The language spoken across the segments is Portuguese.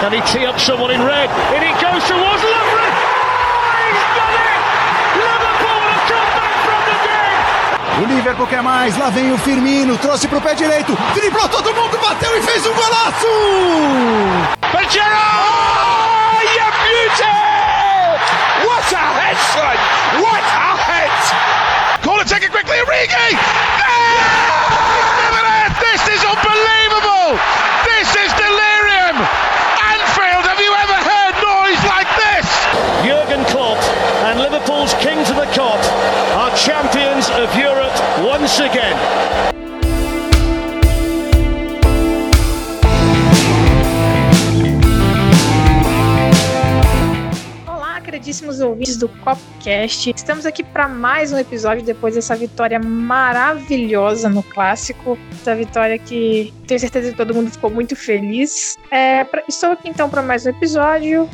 Can he tee up someone in red? In he goes towards Lovren. Oh, he's done it! Liverpool have come back from the dead. O Liverpool quer mais, lá vem o Firmino, trouxe pro pé direito, driblou todo mundo, bateu e fez um golaço! Gerrard! Oh, you beauty! What a head, son! What a head! Corner taken quickly, Origi! Yeah! again queridíssimos ouvintes do Copcast. Estamos aqui para mais um episódio depois dessa vitória maravilhosa no clássico. Essa vitória que tenho certeza que todo mundo ficou muito feliz. É, pra- estou aqui então para mais um episódio,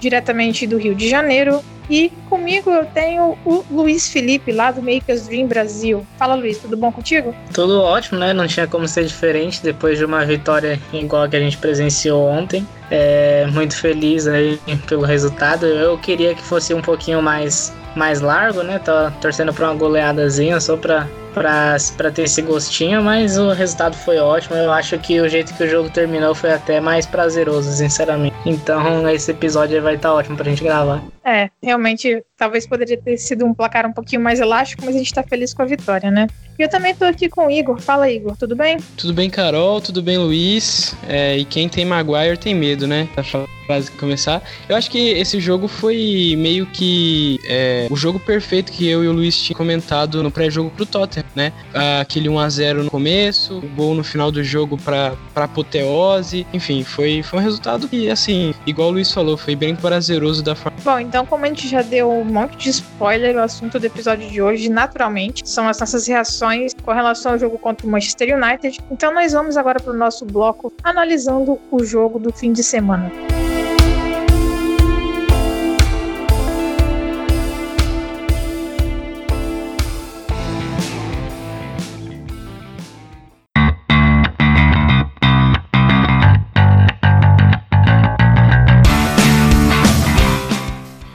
diretamente do Rio de Janeiro. E comigo eu tenho o Luiz Felipe, lá do Makers Dream Brasil. Fala, Luiz, tudo bom contigo? Tudo ótimo, né? Não tinha como ser diferente depois de uma vitória igual a que a gente presenciou ontem. É, muito feliz aí pelo resultado. Eu queria que fosse um pouquinho mais, mais largo, né? Tô torcendo pra uma goleadazinha só pra, pra ter esse gostinho, mas o resultado foi ótimo. Eu acho que o jeito que o jogo terminou foi até mais prazeroso, sinceramente. Então esse episódio vai estar ótimo pra gente gravar. É, realmente, talvez poderia ter sido um placar um pouquinho mais elástico, mas a gente tá feliz com a vitória, né? E eu também tô aqui com o Igor. Fala, Igor, tudo bem? Tudo bem, Carol? Tudo bem, Luiz? É, e quem tem Maguire tem medo, né? Pra frase começar. Eu acho que esse jogo foi meio que é, o jogo perfeito que eu e o Luiz tinha comentado no pré-jogo pro Tottenham, né? Aquele 1x0 no começo, o gol no final do jogo pra, pra apoteose. Enfim, foi, foi um resultado que, assim, igual o Luiz falou, foi bem prazeroso da forma. Bom, então, como a gente já deu um monte de spoiler, o assunto do episódio de hoje, naturalmente, são as nossas reações com relação ao jogo contra o Manchester United. Então, nós vamos agora para o nosso bloco analisando o jogo do fim de semana.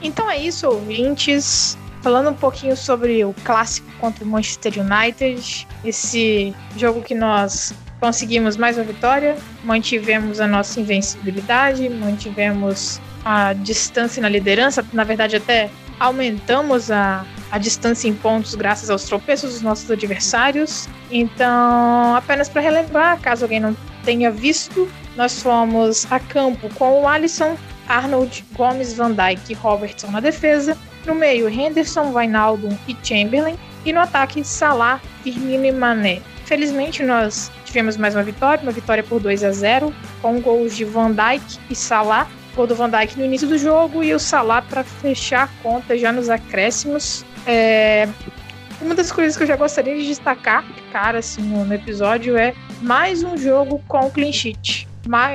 Então é isso, ouvintes. Falando um pouquinho sobre o clássico contra o Manchester United, esse jogo que nós conseguimos mais uma vitória, mantivemos a nossa invencibilidade, mantivemos a distância na liderança, na verdade até aumentamos a, a distância em pontos graças aos tropeços dos nossos adversários. Então, apenas para relembrar, caso alguém não tenha visto, nós fomos a campo com o Alisson, Arnold, Gomes, Van Dijk e Robertson na defesa. No meio, Henderson, Wijnaldum e Chamberlain. E no ataque, Salah, Firmino e Mané. Felizmente, nós tivemos mais uma vitória, uma vitória por 2 a 0 com gols de Van Dijk e Salah. Gol do Van Dijk no início do jogo e o Salah para fechar a conta já nos acréscimos. É, Uma das coisas que eu já gostaria de destacar, cara, assim, no, episódio é mais um jogo com clean sheet.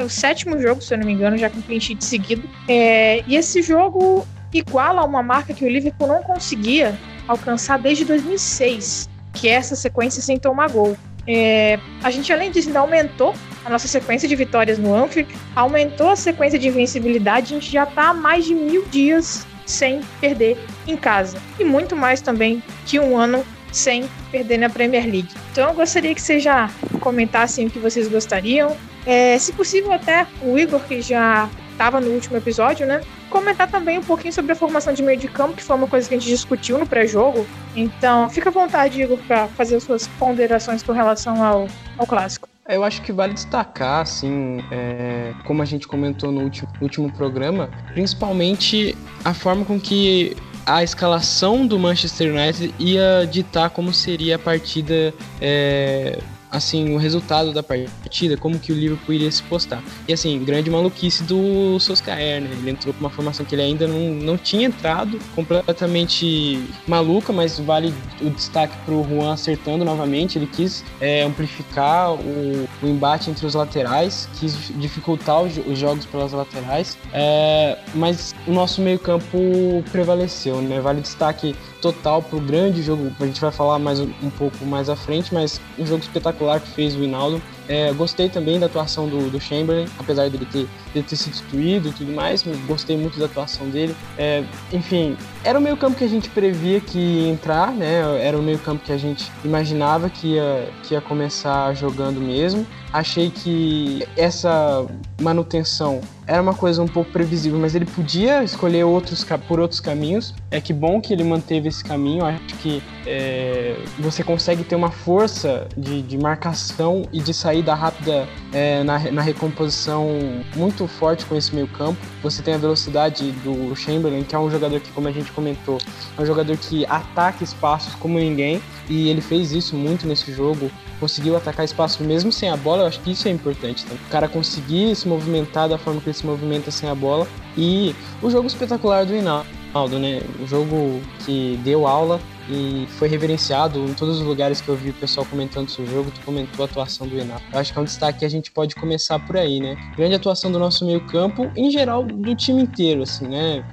O sétimo jogo, se eu não me engano, já com clean sheet seguido. É, e esse jogo iguala uma marca que o Liverpool não conseguia alcançar desde 2006, que é essa sequência sem tomar gol. É, a gente, além disso, ainda aumentou a nossa sequência de vitórias no Anfield, aumentou a sequência de invencibilidade, a gente já está há mais de mil dias sem perder em casa. E muito mais também que um ano sem perder na Premier League. Então eu gostaria que vocês já comentassem o que vocês gostariam. É, se possível, até o Igor, que já estava no último episódio, né? Comentar também um pouquinho sobre a formação de meio de campo, que foi uma coisa que a gente discutiu no pré-jogo. Então, fica à vontade, Igor, para fazer as suas ponderações com relação ao, ao clássico. Eu acho que vale destacar, assim, é, como a gente comentou no último, último programa, principalmente a forma com que a escalação do Manchester United ia ditar como seria a partida, é, assim, o resultado da partida, como que o Liverpool iria se postar. E assim, grande maluquice do Solskjaer, né? Ele entrou com uma formação que ele ainda não, não tinha entrado, completamente maluca, mas vale o destaque pro Juan acertando novamente. Ele quis é, amplificar o, o, embate entre os laterais, quis dificultar os, os jogos pelas laterais, é, mas o nosso meio-campo prevaleceu, né? Vale destaque total pro grande jogo, a gente vai falar mais um, pouco mais à frente, mas um jogo espetacular espetacular que fez o Hinaldo. É, gostei também da atuação do, do Chamberlain, apesar dele ter, de ter sido destruído e tudo mais, gostei muito da atuação dele. É, enfim, era o meio campo que a gente previa que ia entrar, né? Era o meio campo que a gente imaginava que ia, que ia começar jogando mesmo. Achei que essa manutenção era uma coisa um pouco previsível, mas ele podia escolher outros por outros caminhos. É que bom que ele manteve esse caminho. Acho que é, você consegue ter uma força de, de marcação e de saída rápida é, na, na recomposição muito forte com esse meio campo. Você tem a velocidade do Chamberlain, que é um jogador que, como a gente comentou, é um jogador que ataca espaços como ninguém. E ele fez isso muito nesse jogo conseguiu atacar espaço mesmo sem a bola, eu acho que isso é importante. Tá? O cara conseguir se movimentar da forma que ele se movimenta sem a bola. E o jogo espetacular do Hinaldo, né? O jogo que deu aula e foi reverenciado em todos os lugares que eu vi o pessoal comentando sobre o jogo, tu comentou a atuação do Renato. Eu acho que é um destaque que a gente pode começar por aí, né? Grande atuação do nosso meio-campo, em geral do time inteiro, assim, né?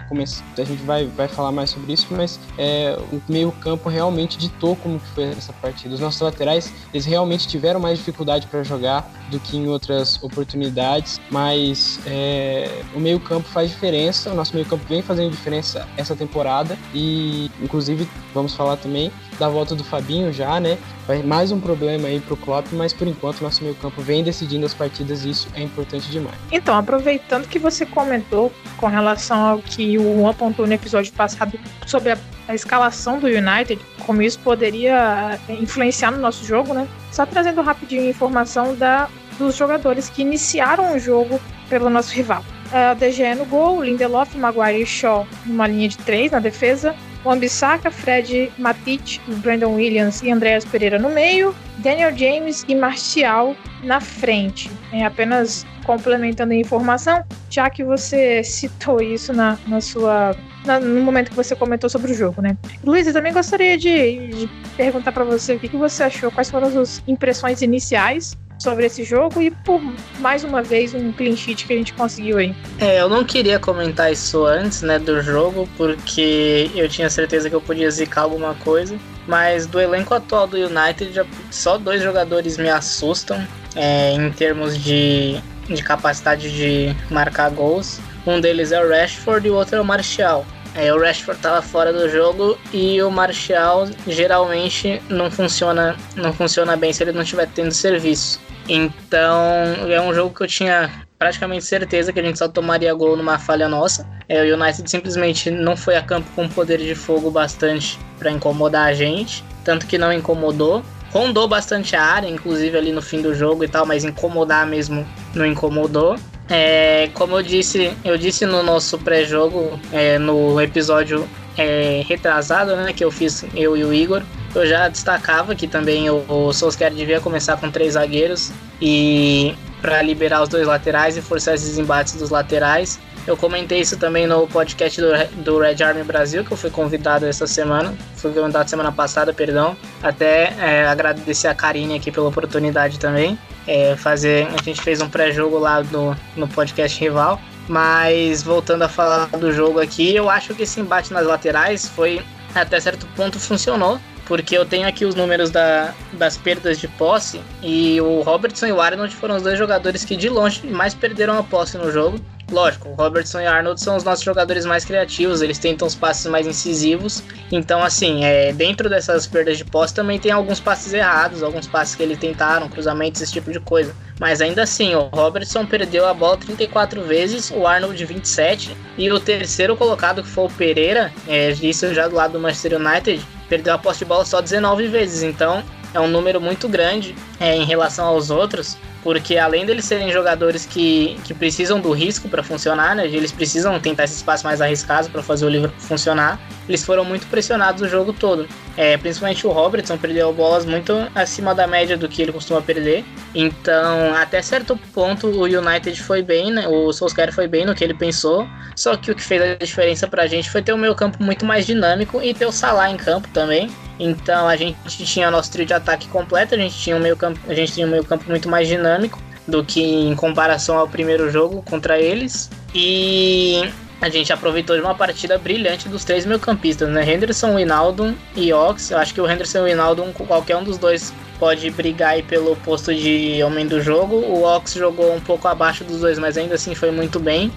A gente vai, vai falar mais sobre isso, mas é, o meio-campo realmente ditou como que foi essa partida. Os nossos laterais, eles realmente tiveram mais dificuldade para jogar do que em outras oportunidades, mas é, o meio-campo faz diferença, o nosso meio-campo vem fazendo diferença essa temporada e, inclusive, vamos falar falar também da volta do Fabinho já, né? Vai mais um problema aí pro Klopp, mas por enquanto nosso meio campo vem decidindo as partidas e isso é importante demais. Então, aproveitando que você comentou com relação ao que o Juan apontou no episódio passado sobre a, a escalação do United, como isso poderia eh, influenciar no nosso jogo, né? Só trazendo rapidinho informação da, dos jogadores que iniciaram o jogo pelo nosso rival. Uh, DGE no gol, Lindelof, Maguire e Shaw numa linha de três na defesa, Wambisaka, Fred Matic, Brandon Williams e Andreas Pereira no meio, Daniel James e Martial na frente. É apenas complementando a informação, já que você citou isso na, na sua na, no momento que você comentou sobre o jogo, né? Luiz, eu também gostaria de, de perguntar para você o que, que você achou, quais foram as suas impressões iniciais sobre esse jogo e por mais uma vez um clean sheet que a gente conseguiu aí. É, eu não queria comentar isso antes, né, do jogo, porque eu tinha certeza que eu podia zicar alguma coisa, mas do elenco atual do United já só dois jogadores me assustam é, em termos de, de capacidade de marcar gols. Um deles é o Rashford e o outro é o Martial. É, o Rashford estava fora do jogo e o Martial geralmente não funciona, não funciona bem se ele não estiver tendo serviço. Então é um jogo que eu tinha praticamente certeza que a gente só tomaria gol numa falha nossa. É, o United simplesmente não foi a campo com poder de fogo bastante para incomodar a gente, tanto que não incomodou. Rondou bastante a área, inclusive ali no fim do jogo e tal, mas incomodar mesmo não incomodou. É, como eu disse, eu disse no nosso pré-jogo, é, no episódio é, retrasado, né, que eu fiz eu e o Igor, eu já destacava que também o, o Solskjaer devia começar com três zagueiros e para liberar os dois laterais e forçar esses embates dos laterais. Eu comentei isso também no podcast do, do Red Army Brasil, que eu fui convidado essa semana. Fui convidado semana passada, perdão. Até é, agradecer a Karine aqui pela oportunidade também. É, fazer, a gente fez um pré-jogo lá no, no podcast rival. Mas voltando a falar do jogo aqui, eu acho que esse embate nas laterais foi até certo ponto funcionou porque eu tenho aqui os números da, das perdas de posse e o Robertson e o Arnold foram os dois jogadores que de longe mais perderam a posse no jogo. Lógico, o Robertson e Arnold são os nossos jogadores mais criativos, eles tentam os passes mais incisivos. Então, assim, é, dentro dessas perdas de posse também tem alguns passes errados, alguns passes que eles tentaram, cruzamentos, esse tipo de coisa. Mas ainda assim, o Robertson perdeu a bola 34 vezes, o Arnold 27, e o terceiro colocado, que foi o Pereira, é, isso já do lado do Manchester United, perdeu a posse de bola só 19 vezes. Então, é um número muito grande é, em relação aos outros porque além deles serem jogadores que, que precisam do risco para funcionar, né, eles precisam tentar esse espaço mais arriscado para fazer o livro funcionar, eles foram muito pressionados o jogo todo. É, principalmente o Robertson perdeu bolas muito acima da média do que ele costuma perder. Então, até certo ponto, o United foi bem, né, o Solskjaer foi bem no que ele pensou, só que o que fez a diferença para a gente foi ter o meio campo muito mais dinâmico e ter o Salah em campo também. Então a gente tinha nosso trio de ataque completo, a gente tinha um meio campo, a gente tinha um meio campo muito mais dinâmico do que em comparação ao primeiro jogo contra eles. E a gente aproveitou de uma partida brilhante dos três meio-campistas, né? Henderson, Winaldo e Ox. Eu acho que o Henderson e o Winaldo, qualquer um dos dois pode brigar aí pelo posto de homem do jogo. O Ox jogou um pouco abaixo dos dois, mas ainda assim foi muito bem.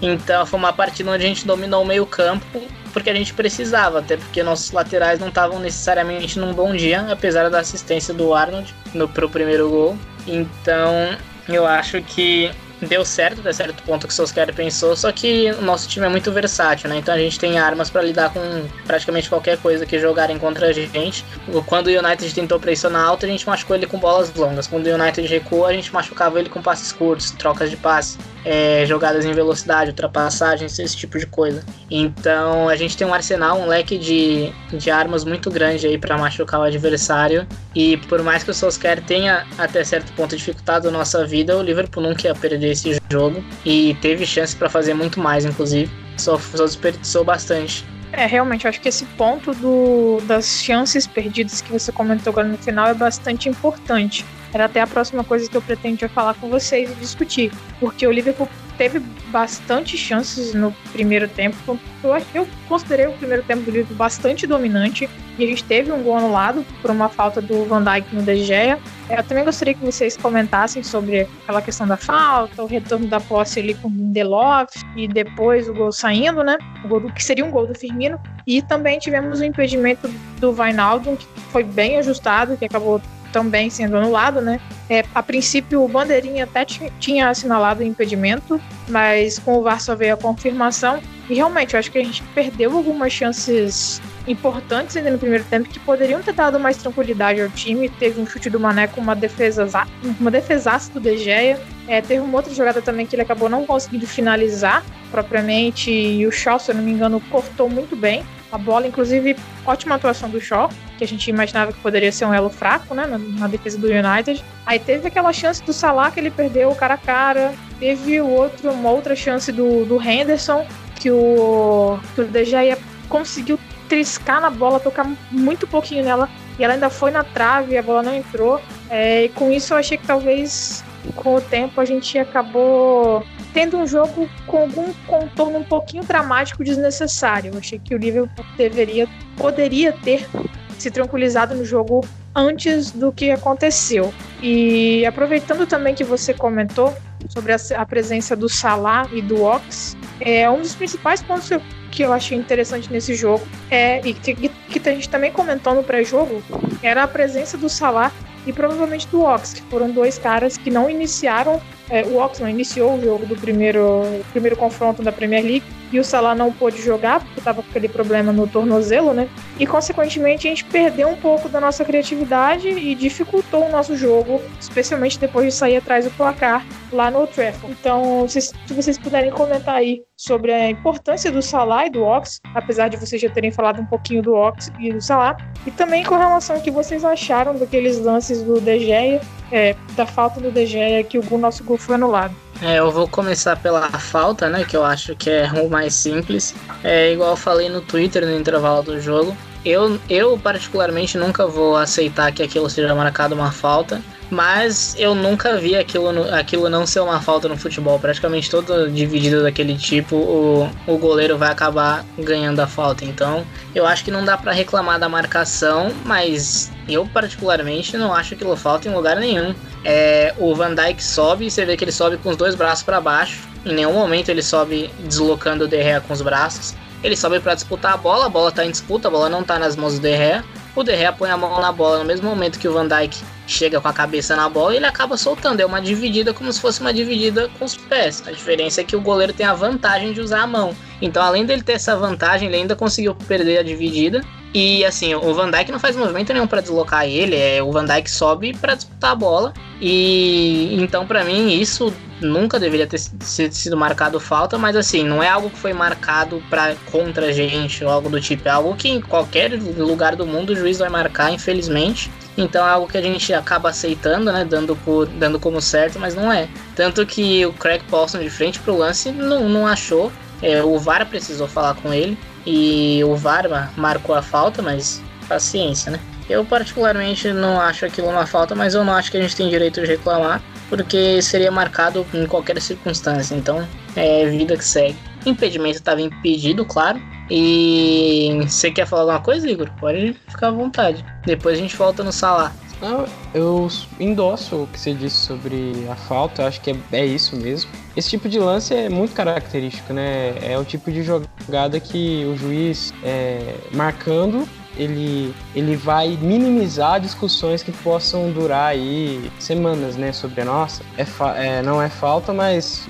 Então foi uma partida onde a gente dominou o meio campo porque a gente precisava, até porque nossos laterais não estavam necessariamente num bom dia, apesar da assistência do Arnold no pro primeiro gol. Então eu acho que deu certo até certo ponto que o Solskjaer pensou, só que o nosso time é muito versátil, né? Então a gente tem armas para lidar com praticamente qualquer coisa que jogarem contra a gente. Quando o United tentou pressionar alto, a gente machucou ele com bolas longas. Quando o United recuou, a gente machucava ele com passes curtos, trocas de passe, é, jogadas em velocidade, ultrapassagens, esse tipo de coisa. Então a gente tem um arsenal, um leque de, de armas muito grande aí para machucar o adversário. E por mais que o Solskjaer tenha até certo ponto dificultado a nossa vida, o Liverpool nunca ia perder esse jogo e teve chance para fazer muito mais, inclusive. Só, só desperdiçou bastante. É, realmente, eu acho que esse ponto do, das chances perdidas que você comentou agora no final é bastante importante. Era até a próxima coisa que eu pretendia falar com vocês e discutir. Porque o Liverpool teve bastante chances no primeiro tempo. Eu, eu considerei o primeiro tempo do Liverpool bastante dominante. E a gente teve um gol anulado por uma falta do Van Dijk no De Gea. Eu também gostaria que vocês comentassem sobre aquela questão da falta, o retorno da posse ali com o Lindelof e depois o gol saindo, né? O gol que seria um gol do Firmino. E também tivemos o impedimento do Vainaldo, que foi bem ajustado, que acabou também sendo anulado, né? É, a princípio, o Bandeirinha até tinha assinalado o impedimento, mas com o VAR só veio a confirmação. E realmente, eu acho que a gente perdeu algumas chances importantes ainda no primeiro tempo que poderiam ter dado mais tranquilidade ao time. Teve um chute do Mané com uma defesa, uma defesaça do De Gea. É, teve uma outra jogada também que ele acabou não conseguindo finalizar propriamente. E o Shaw, se eu não me engano, cortou muito bem a bola. Inclusive, ótima atuação do Shaw, que a gente imaginava que poderia ser um elo fraco, né, na, na defesa do United. Aí teve aquela chance do Salah que ele perdeu o cara a cara. Teve outro, uma outra chance do, do Henderson, que o, que o De Gea conseguiu triscar na bola, tocar muito pouquinho nela, e ela ainda foi na trave, a bola não entrou. É, e com isso eu achei que talvez com o tempo a gente acabou tendo um jogo com algum contorno um pouquinho dramático desnecessário. Eu achei que o Liverpool deveria, poderia ter se tranquilizado no jogo antes do que aconteceu. E aproveitando também que você comentou sobre a, a presença do Salah e do Ox, é um dos principais pontos que eu achei interessante nesse jogo é e que, que a gente também comentou no pré-jogo era a presença do Salah e provavelmente do Ox, que foram dois caras que não iniciaram é, o Ox não iniciou o jogo do primeiro, primeiro confronto da Premier League e o Salah não pôde jogar porque estava com aquele problema no tornozelo, né? E consequentemente a gente perdeu um pouco da nossa criatividade e dificultou o nosso jogo, especialmente depois de sair atrás do placar lá no Trafford. Então, se, se vocês puderem comentar aí sobre a importância do Salah e do Ox, apesar de vocês já terem falado um pouquinho do Ox e do Salah, e também com relação ao que vocês acharam daqueles lances do De Gea é, da falta do De Gea que o nosso gol foi anulado. É, eu vou começar pela falta, né? Que eu acho que é o mais simples. É igual eu falei no Twitter no intervalo do jogo. Eu, eu particularmente nunca vou aceitar que aquilo seja marcado uma falta. Mas eu nunca vi aquilo, aquilo não ser uma falta no futebol. Praticamente toda dividida daquele tipo, o, o goleiro vai acabar ganhando a falta. Então, eu acho que não dá para reclamar da marcação, mas eu particularmente não acho aquilo falta em lugar nenhum. É, o Van Dijk sobe você vê que ele sobe com os dois braços para baixo. Em nenhum momento ele sobe deslocando o Derrea com os braços. Ele sobe para disputar a bola, a bola tá em disputa, a bola não tá nas mãos do Derrea. O Derrea põe a mão na bola no mesmo momento que o Van Dijk chega com a cabeça na bola e ele acaba soltando. É uma dividida como se fosse uma dividida com os pés. A diferença é que o goleiro tem a vantagem de usar a mão. Então, além dele ter essa vantagem, ele ainda conseguiu perder a dividida. E assim, o Van Dijk não faz movimento nenhum para deslocar ele, é o Van Dijk sobe para disputar a bola. E então para mim isso nunca deveria ter sido marcado falta, mas assim, não é algo que foi marcado para contra a gente ou algo do tipo, é algo que em qualquer lugar do mundo o juiz vai marcar, infelizmente. Então é algo que a gente acaba aceitando, né? Dando, por, dando como certo, mas não é. Tanto que o Craig Paulson de frente pro lance não, não achou. É, o VAR precisou falar com ele. E o VAR marcou a falta, mas paciência, né? Eu particularmente não acho aquilo uma falta, mas eu não acho que a gente tem direito de reclamar, porque seria marcado em qualquer circunstância. Então é vida que segue. Impedimento estava impedido, claro. E você quer falar alguma coisa, Igor? Pode ficar à vontade. Depois a gente volta no Salah. Não, eu endosso o que você disse sobre a falta, acho que é, é, isso mesmo. Esse tipo de lance é muito característico, né? É o tipo de jogada que o juiz é, marcando ele, ele vai minimizar discussões que possam durar aí semanas, né? Sobre a nossa, é, é não é falta, mas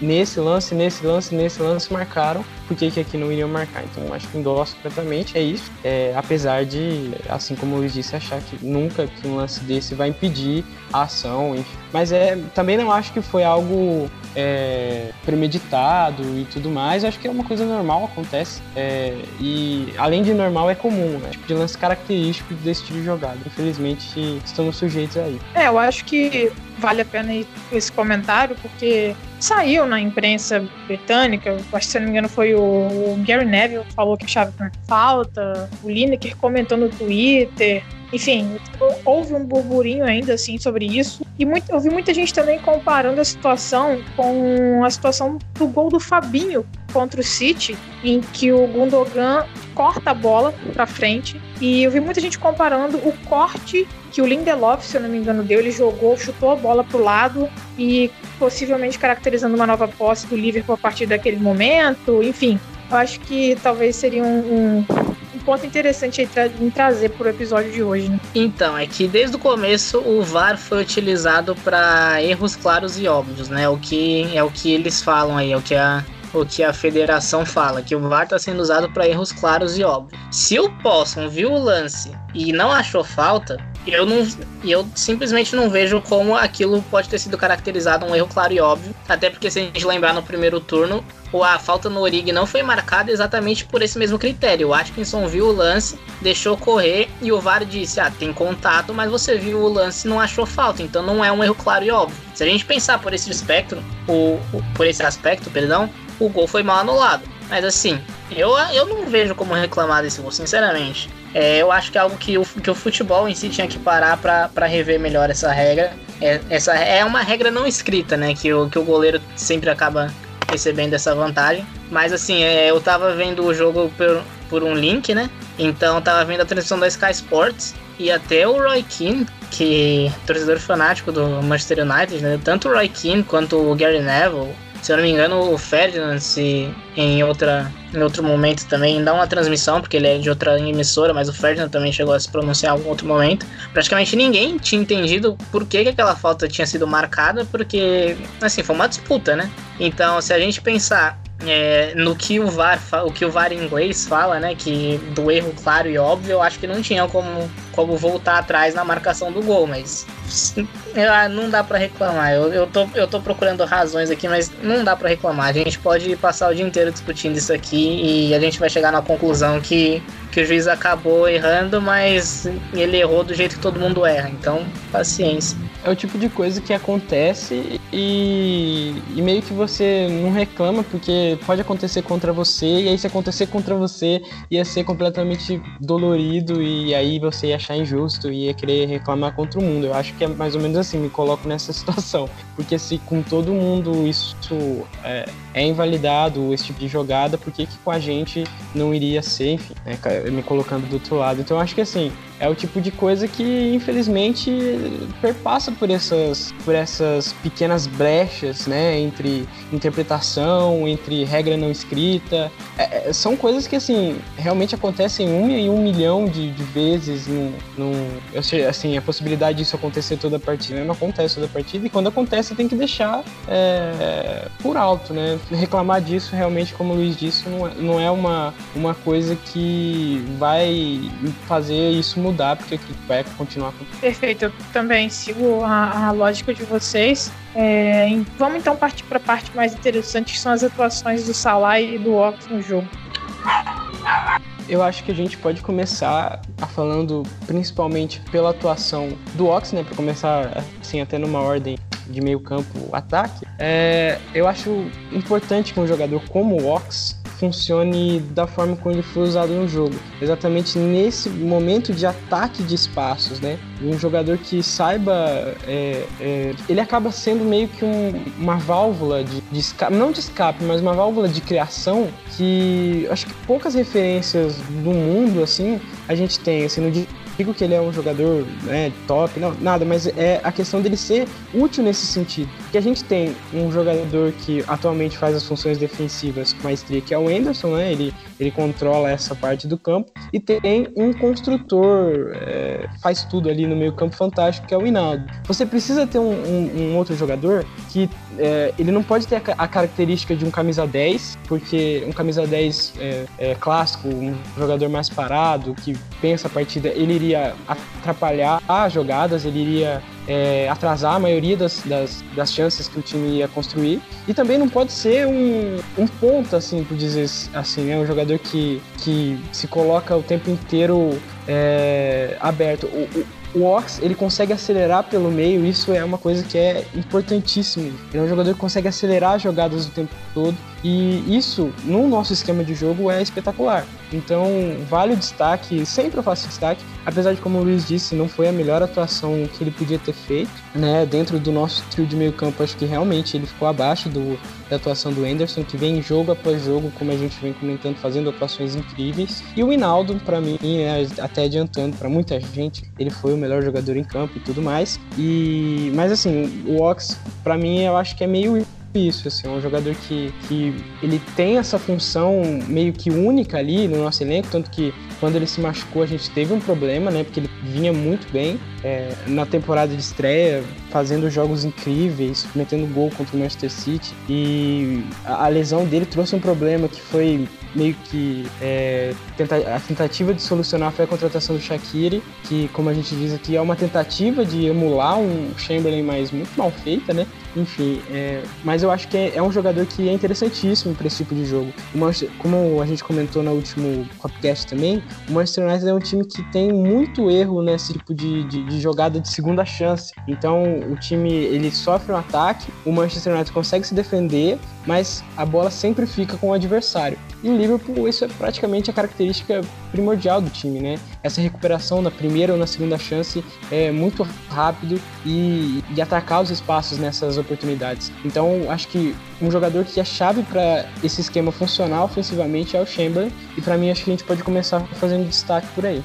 nesse lance, nesse lance, nesse lance marcaram por que, aqui não iriam marcar. Então acho que endosso completamente, é isso. É, apesar de, assim como Luiz disse, achar que nunca que um lance desse vai impedir a ação, enfim. Mas é, também não acho que foi algo é, premeditado e tudo mais. Acho que é uma coisa normal, acontece. É, e além de normal, é comum, né? Tipo de lance característico desse tipo de. Infelizmente, estamos sujeitos a isso. É, eu acho que vale a pena esse comentário, porque saiu na imprensa britânica, acho que se não me engano foi o, Gary Neville falou que achava que falta, o Lineker comentou no Twitter, enfim, houve um burburinho ainda assim sobre isso. E muito, eu vi muita gente também comparando a situação com a situação do gol do Fabinho contra o City, em que o Gundogan corta a bola para frente. E eu vi muita gente comparando o corte que o Lindelof, se eu não me engano, deu. Ele jogou, chutou a bola pro lado e possivelmente caracterizando uma nova posse do Liverpool a partir daquele momento. Enfim, eu acho que talvez seria um, um ponto interessante aí em trazer pro episódio de hoje, né? Então, é que desde o começo o VAR foi utilizado para erros claros e óbvios, né? O que é o que eles falam aí, é o que a o que a federação fala, que o VAR está sendo usado para erros claros e óbvios. Se o Possum viu o lance e não achou falta, eu não eu simplesmente não vejo como aquilo pode ter sido caracterizado um erro claro e óbvio, até porque se a gente lembrar no primeiro turno, a falta no Origi não foi marcada exatamente por esse mesmo critério. O Atkinson viu o lance, deixou correr e o VAR disse: "Ah, tem contato, mas você viu o lance e não achou falta, então não é um erro claro e óbvio". Se a gente pensar por esse espectro, o, por esse aspecto, perdão, o gol foi mal anulado. Mas assim, eu, eu não vejo como reclamar desse gol, sinceramente. É, eu acho que é algo que o, que o futebol em si tinha que parar para rever melhor essa regra. É, essa é uma regra não escrita, né? Que o, que o goleiro sempre acaba recebendo essa vantagem. Mas assim, é, eu tava vendo o jogo por, por um link, né? Então tava vendo a transmissão da Sky Sports e até o Roy Keane, que é torcedor fanático do Manchester United, né? Tanto o Roy Keane quanto o Gary Neville se eu não me engano, o Ferdinand, se em, outra, em outro momento também dá uma transmissão, porque ele é de outra emissora, mas o Ferdinand também chegou a se pronunciar em algum outro momento. Praticamente ninguém tinha entendido por que, que aquela falta tinha sido marcada, porque, assim, foi uma disputa, né? Então, se a gente pensar é, no que o VAR, o que o VAR em inglês fala, né, que do erro claro e óbvio, eu acho que não tinha como, como voltar atrás na marcação do gol, mas ah, não dá para reclamar. Eu, eu, tô, eu tô procurando razões aqui, mas não dá para reclamar. A gente pode passar o dia inteiro discutindo isso aqui e a gente vai chegar na conclusão que, que o juiz acabou errando, mas ele errou do jeito que todo mundo erra. Então, paciência. É o tipo de coisa que acontece e, e meio que você não reclama porque pode acontecer contra você e aí se acontecer contra você ia ser completamente dolorido e aí você ia achar injusto e ia querer reclamar contra o mundo. Eu acho que é mais ou menos assim, me coloco nessa situação. Porque se com todo mundo isso é, é invalidado, esse tipo de jogada, por que, que com a gente não iria ser, enfim, né, me colocando do outro lado. Então acho que assim, é o tipo de coisa que infelizmente perpassa por essas, por essas pequenas brechas, né, entre interpretação, entre regra não escrita. É, é são coisas que assim realmente acontecem um em um milhão de, de vezes. Sei, assim, a possibilidade disso acontecer toda a partida não acontece toda a partida e quando acontece tem que deixar é, por alto, né? Reclamar disso realmente, como o Luiz disse, não é, não é uma, uma coisa que vai fazer isso mudar, porque vai continuar acontecendo. Perfeito, eu também sigo a, a lógica de vocês. É, vamos então partir para a parte mais interessante, que são as atuações do Salah e do Ox no jogo. Eu acho que a gente pode começar falando principalmente pela atuação do Ox, né, para começar assim até numa ordem de meio campo ataque. É, eu acho importante que um jogador como o Ox funcione da forma como ele foi usado no jogo. Exatamente nesse momento de ataque de espaços, né? Um jogador que saiba. É, é, ele acaba sendo meio que um, uma válvula de, de, escape, não de escape, mas uma válvula de criação que acho que poucas referências do mundo, assim, a gente tem. Assim, no digo que ele é um jogador né, top, não, nada, mas é a questão dele ser útil nesse sentido. Que a gente tem um jogador que atualmente faz as funções defensivas com maestria, que é o Anderson, né? Ele, ele controla essa parte do campo. E tem um construtor, é, faz tudo ali no meio campo fantástico, que é o Hinaldo. Você precisa ter um, um, um outro jogador que é, ele não pode ter a, a, característica de um camisa 10, porque um camisa 10 é, é, clássico, um jogador mais parado, que pensa a partida, ele iria atrapalhar as jogadas, ele iria é, atrasar a maioria das, das, das, chances que o time ia construir. E também não pode ser um, um ponto, assim, por dizer assim, né? Um jogador que, que se coloca o tempo inteiro é, aberto. O, o, o Ox ele consegue acelerar pelo meio, isso é uma coisa que é importantíssimo. Ele é um jogador que consegue acelerar as jogadas o tempo todo e isso no nosso esquema de jogo é espetacular. Então vale o destaque, sempre eu faço destaque, apesar de como o Luiz disse, não foi a melhor atuação que ele podia ter feito, né? Dentro do nosso trio de meio campo, acho que realmente ele ficou abaixo do, da atuação do Anderson, que vem jogo após jogo, como a gente vem comentando, fazendo atuações incríveis. E o Hinaldo, para mim, né, até adiantando para muita gente, ele foi o melhor jogador em campo e tudo mais. E mas assim, o Ox, para mim, eu acho que é meio isso, assim, é um jogador que, que ele tem essa função meio que única ali no nosso elenco, tanto que quando ele se machucou a gente teve um problema, né, porque ele vinha muito bem é, na temporada de estreia, fazendo jogos incríveis, metendo gol contra o Manchester City, e a, a lesão dele trouxe um problema que foi meio que é, tenta a tentativa de solucionar foi a contratação do Shaqiri, que como a gente diz aqui é uma tentativa de emular um Chamberlain mais muito mal feita, né? Enfim, é, mas eu acho que é, é, um jogador que é interessantíssimo para esse tipo de jogo. Como a gente comentou no último podcast também, o Manchester United é um time que tem muito erro nesse tipo de, de, de jogada de segunda chance. Então o time ele sofre um ataque, o Manchester United consegue se defender, mas a bola sempre fica com o adversário. E o Liverpool, isso é praticamente a característica primordial do time, né? Essa recuperação na primeira ou na segunda chance é muito rápido e, e atacar os espaços nessas oportunidades. Então, acho que um jogador que é chave para esse esquema funcionar ofensivamente é o Chamberlain, e para mim acho que a gente pode começar fazendo destaque por aí.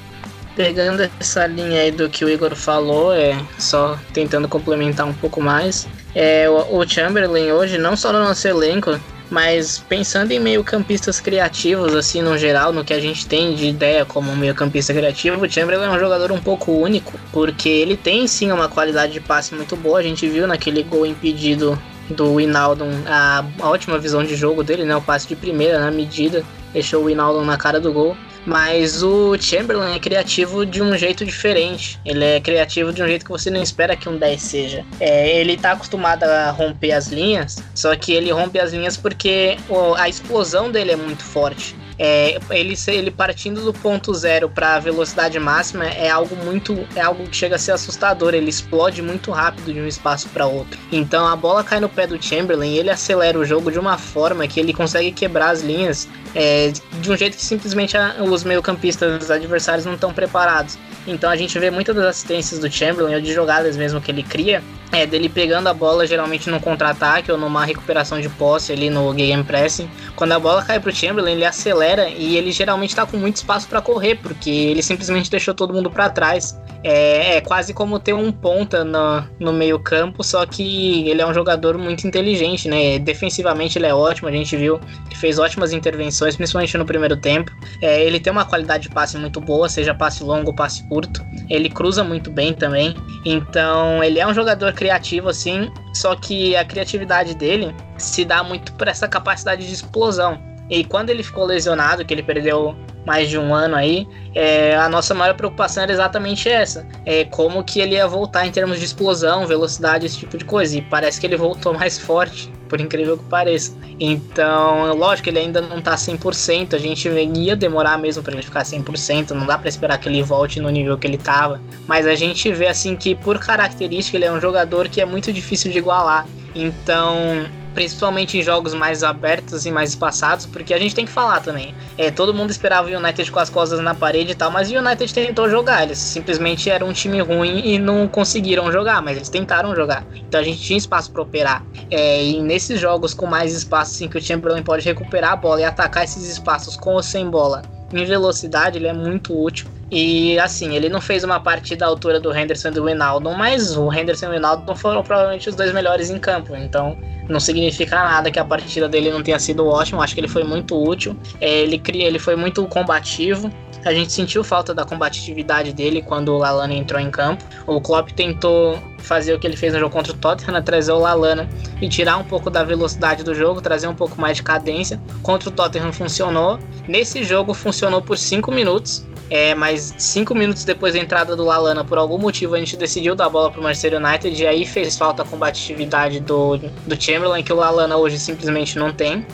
Pegando essa linha aí do que o Igor falou, é só tentando complementar um pouco mais. É, o, o Chamberlain hoje, não só no nosso elenco, mas pensando em meio-campistas criativos, assim, no geral, no que a gente tem de ideia como meio-campista criativo, o Chamberlain é um jogador um pouco único, porque ele tem sim uma qualidade de passe muito boa. A gente viu naquele gol impedido do Winaldo a, a ótima visão de jogo dele, né? O passe de primeira na medida, deixou o Winaldo na cara do gol. Mas o Chamberlain é criativo de um jeito diferente. Ele é criativo de um jeito que você não espera que um 10 seja. É, ele tá acostumado a romper as linhas, só que ele rompe as linhas porque a explosão dele é muito forte. É, ele, ele partindo do ponto zero para a velocidade máxima é algo muito é algo que chega a ser assustador. Ele explode muito rápido de um espaço para outro. Então a bola cai no pé do Chamberlain ele acelera o jogo de uma forma que ele consegue quebrar as linhas é, de um jeito que simplesmente a, os meio-campistas adversários não estão preparados então a gente vê muitas das assistências do Chamberlain ou de jogadas mesmo que ele cria é dele pegando a bola geralmente num contra-ataque ou numa recuperação de posse ali no game pressing. Quando a bola cai pro Chamberlain, ele acelera e ele geralmente tá com muito espaço para correr, porque ele simplesmente deixou todo mundo para trás. É, é, quase como ter um ponta no, no meio-campo, só que ele é um jogador muito inteligente, né? Defensivamente ele é ótimo, a gente viu que fez ótimas intervenções, principalmente no primeiro tempo. É, ele tem uma qualidade de passe muito boa, seja passe longo ou passe curto. Ele cruza muito bem também. Então, ele é um jogador criativo, assim, só que a criatividade dele se dá muito por essa capacidade de explosão. E quando ele ficou lesionado, que ele perdeu mais de um ano aí, é, a nossa maior preocupação era exatamente essa. É como que ele ia voltar em termos de explosão, velocidade, esse tipo de coisa. E parece que ele voltou mais forte, por incrível que pareça. Então, lógico, ele ainda não tá 100%, a gente ia demorar mesmo para ele ficar 100%, não dá para esperar que ele volte no nível que ele tava. Mas a gente vê assim que por característica ele é um jogador que é muito difícil de igualar. Então, principalmente em jogos mais abertos e mais espaçados, porque a gente tem que falar também. É, todo mundo esperava o United com as costas na parede e tal, mas o United tentou jogar. Eles simplesmente eram um time ruim e não conseguiram jogar, mas eles tentaram jogar. Então a gente tinha espaço para operar. É, e nesses jogos com mais espaço, assim, que o Chamberlain pode recuperar a bola e atacar esses espaços com ou sem bola em velocidade, ele é muito útil. E assim, ele não fez uma partida à altura do Henderson e do Winaldo, mas o Henderson e o Winaldo foram provavelmente os dois melhores em campo. Então não significa nada que a partida dele não tenha sido ótima. Acho que ele foi muito útil. É, ele, ele foi muito combativo. A gente sentiu falta da combatividade dele quando o Lalana entrou em campo. O Klopp tentou fazer o que ele fez no jogo contra o Tottenham, né? trazer o Lalana e tirar um pouco da velocidade do jogo, trazer um pouco mais de cadência. Contra o Tottenham funcionou. Nesse jogo funcionou por 5 minutos. É, mas cinco minutos depois da entrada do Lalana, por algum motivo, a gente decidiu dar a bola para o Manchester United e aí fez falta a combatividade do, do Chamberlain, que o Lalana hoje simplesmente não tem.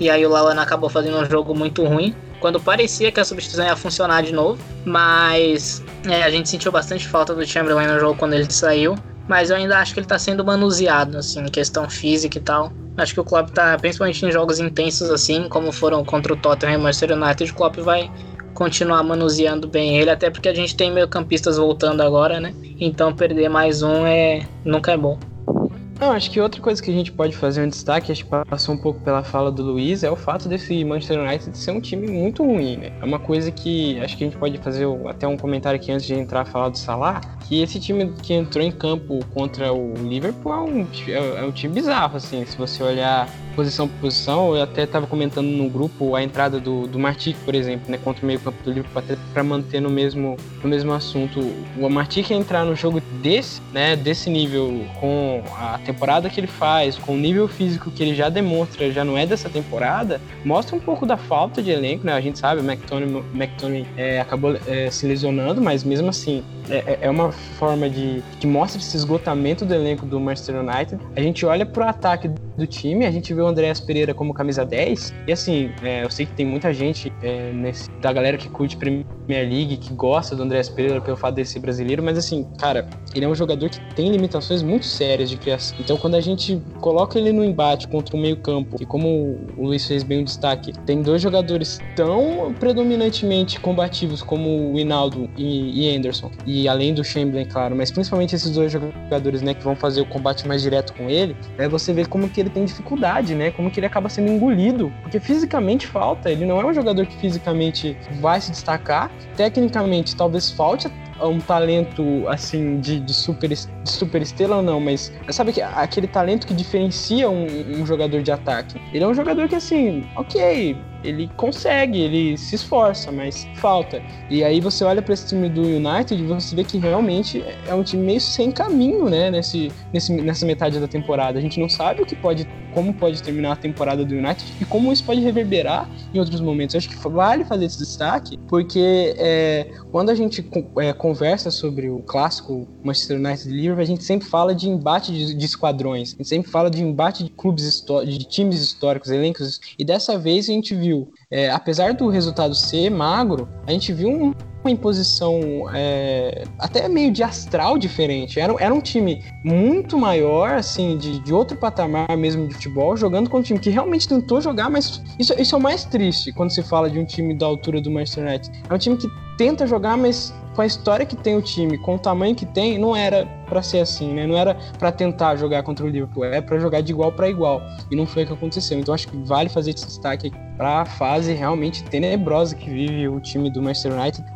E aí o Lalana acabou fazendo um jogo muito ruim quando parecia que a substituição ia funcionar de novo, mas é, a gente sentiu bastante falta do Chamberlain no jogo quando ele saiu, mas eu ainda acho que ele está sendo manuseado, assim, em questão física e tal. Acho que o Klopp tá, principalmente em jogos intensos assim, como foram contra o Tottenham e o Manchester United, o Klopp vai continuar manuseando bem ele, até porque a gente tem meio campistas voltando agora, né? Então perder mais um é nunca é bom. Não, acho que outra coisa que a gente pode fazer um destaque, acho que passou um pouco pela fala do Luiz, é o fato desse Manchester United ser um time muito ruim, né? É uma coisa que acho que a gente pode fazer até um comentário aqui antes de entrar a falar do Salah, que esse time que entrou em campo contra o Liverpool é um, é, é um time bizarro, assim, se você olhar posição por posição, eu até estava comentando no grupo a entrada do, do Martic, por exemplo, né, contra o meio campo do Liverpool, até para manter no mesmo, no mesmo assunto. O Martic entrar no jogo desse, né, desse nível, com a temporada que ele faz, com o nível físico que ele já demonstra, já não é dessa temporada, mostra um pouco da falta de elenco, né, a gente sabe, o McTominay, McTominay é, acabou é, se lesionando, mas mesmo assim, é, é, é uma forma de que mostra esse esgotamento do elenco do Manchester United. A gente olha pro ataque do time, a gente vê o Andréas Pereira como camisa 10, e assim, é, eu sei que tem muita gente é, nesse, da galera que curte Premier League, que gosta do Andréas Pereira pelo fato de ser brasileiro, mas assim, cara, ele é um jogador que tem limitações muito sérias de criação. Então, quando a gente coloca ele no embate contra o meio-campo, e como o Luiz fez bem o destaque, tem dois jogadores tão predominantemente combativos como o Hinaldo e, e Anderson, e além do Chamberlain, claro, mas principalmente esses dois jogadores, né, que vão fazer o combate mais direto com ele, é você vê como que ele tem dificuldade, né, como que ele acaba sendo engolido, porque fisicamente falta, ele não é um jogador que fisicamente vai se destacar, tecnicamente talvez falte um talento assim de, de super de super estrela ou não, mas sabe que aquele talento que diferencia um, um, jogador de ataque. Ele é um jogador que assim, ok, ele consegue, ele se esforça, mas falta. E aí você olha para esse time do United e você vê que realmente é um time meio sem caminho, né, nesse, nesse, nessa metade da temporada. A gente não sabe o que pode, como pode terminar a temporada do United e como isso pode reverberar em outros momentos. Eu acho que vale fazer esse destaque, porque é, quando a gente é, conversa sobre o clássico Manchester United Liverpool, a gente sempre fala de embate de, de esquadrões, a gente sempre fala de embate de clubes de times históricos, elencos, e dessa vez a gente viu, é, apesar do resultado ser magro, a gente viu um, uma imposição é, até meio de astral diferente. Era, era um time muito maior, assim, de, de outro patamar mesmo de futebol, jogando com um time que realmente tentou jogar, mas isso, isso é o mais triste quando se fala de um time da altura do Manchester United. É um time que tenta jogar, mas com a história que tem o time, com o tamanho que tem, não era para ser assim, né? Não era para tentar jogar contra o Liverpool, é para jogar de igual para igual. E não foi o que aconteceu. Então acho que vale fazer esse destaque para a fase realmente tenebrosa que vive o time do Manchester United.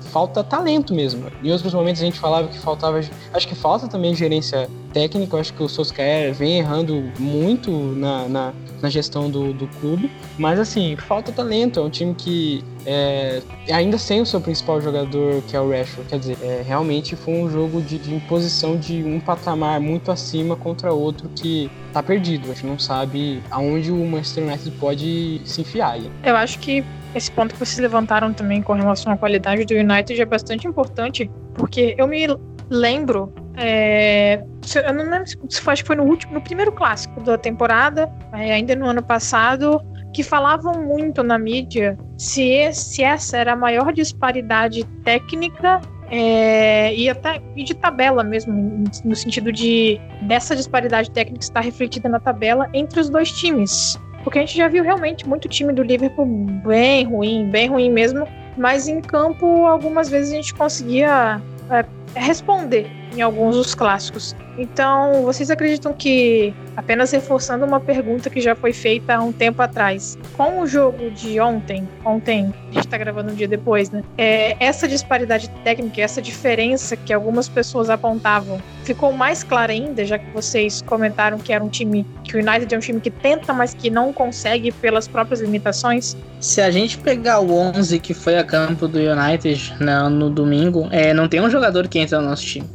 Falta talento mesmo. Em outros momentos a gente falava que faltava, acho que falta também gerência técnica. Acho que o Solskjaer vem errando muito na, na, na gestão do, do clube. Mas assim, falta talento. É um time que é, ainda sem o seu principal jogador, que é o Rashford. Quer dizer, é, realmente foi um jogo de, de, imposição de um patamar muito acima contra outro que tá perdido. A gente não sabe aonde o Manchester United pode se enfiar. Eu acho que esse ponto que vocês levantaram também com relação à qualidade do United é bastante importante, porque eu me lembro é, eu não lembro se foi, acho que foi no último, no primeiro clássico da temporada, é, ainda no ano passado, que falavam muito na mídia se, se essa era a maior disparidade técnica é, e até e de tabela mesmo, no sentido de dessa disparidade técnica estar refletida na tabela entre os dois times. Porque a gente já viu realmente muito time do Liverpool bem ruim, bem ruim mesmo, mas em campo algumas vezes a gente conseguia é, responder em alguns dos clássicos. Então, vocês acreditam que, apenas reforçando uma pergunta que já foi feita há um tempo atrás, com o jogo de ontem, ontem, a gente está gravando um dia depois, né? É, essa disparidade técnica, essa diferença que algumas pessoas apontavam, ficou mais clara ainda, já que vocês comentaram que era um time, que o United é um time que tenta, mas que não consegue pelas próprias limitações? Se a gente pegar o 11 que foi a campo do United no, no domingo, é, não tem um jogador que entra no nosso time.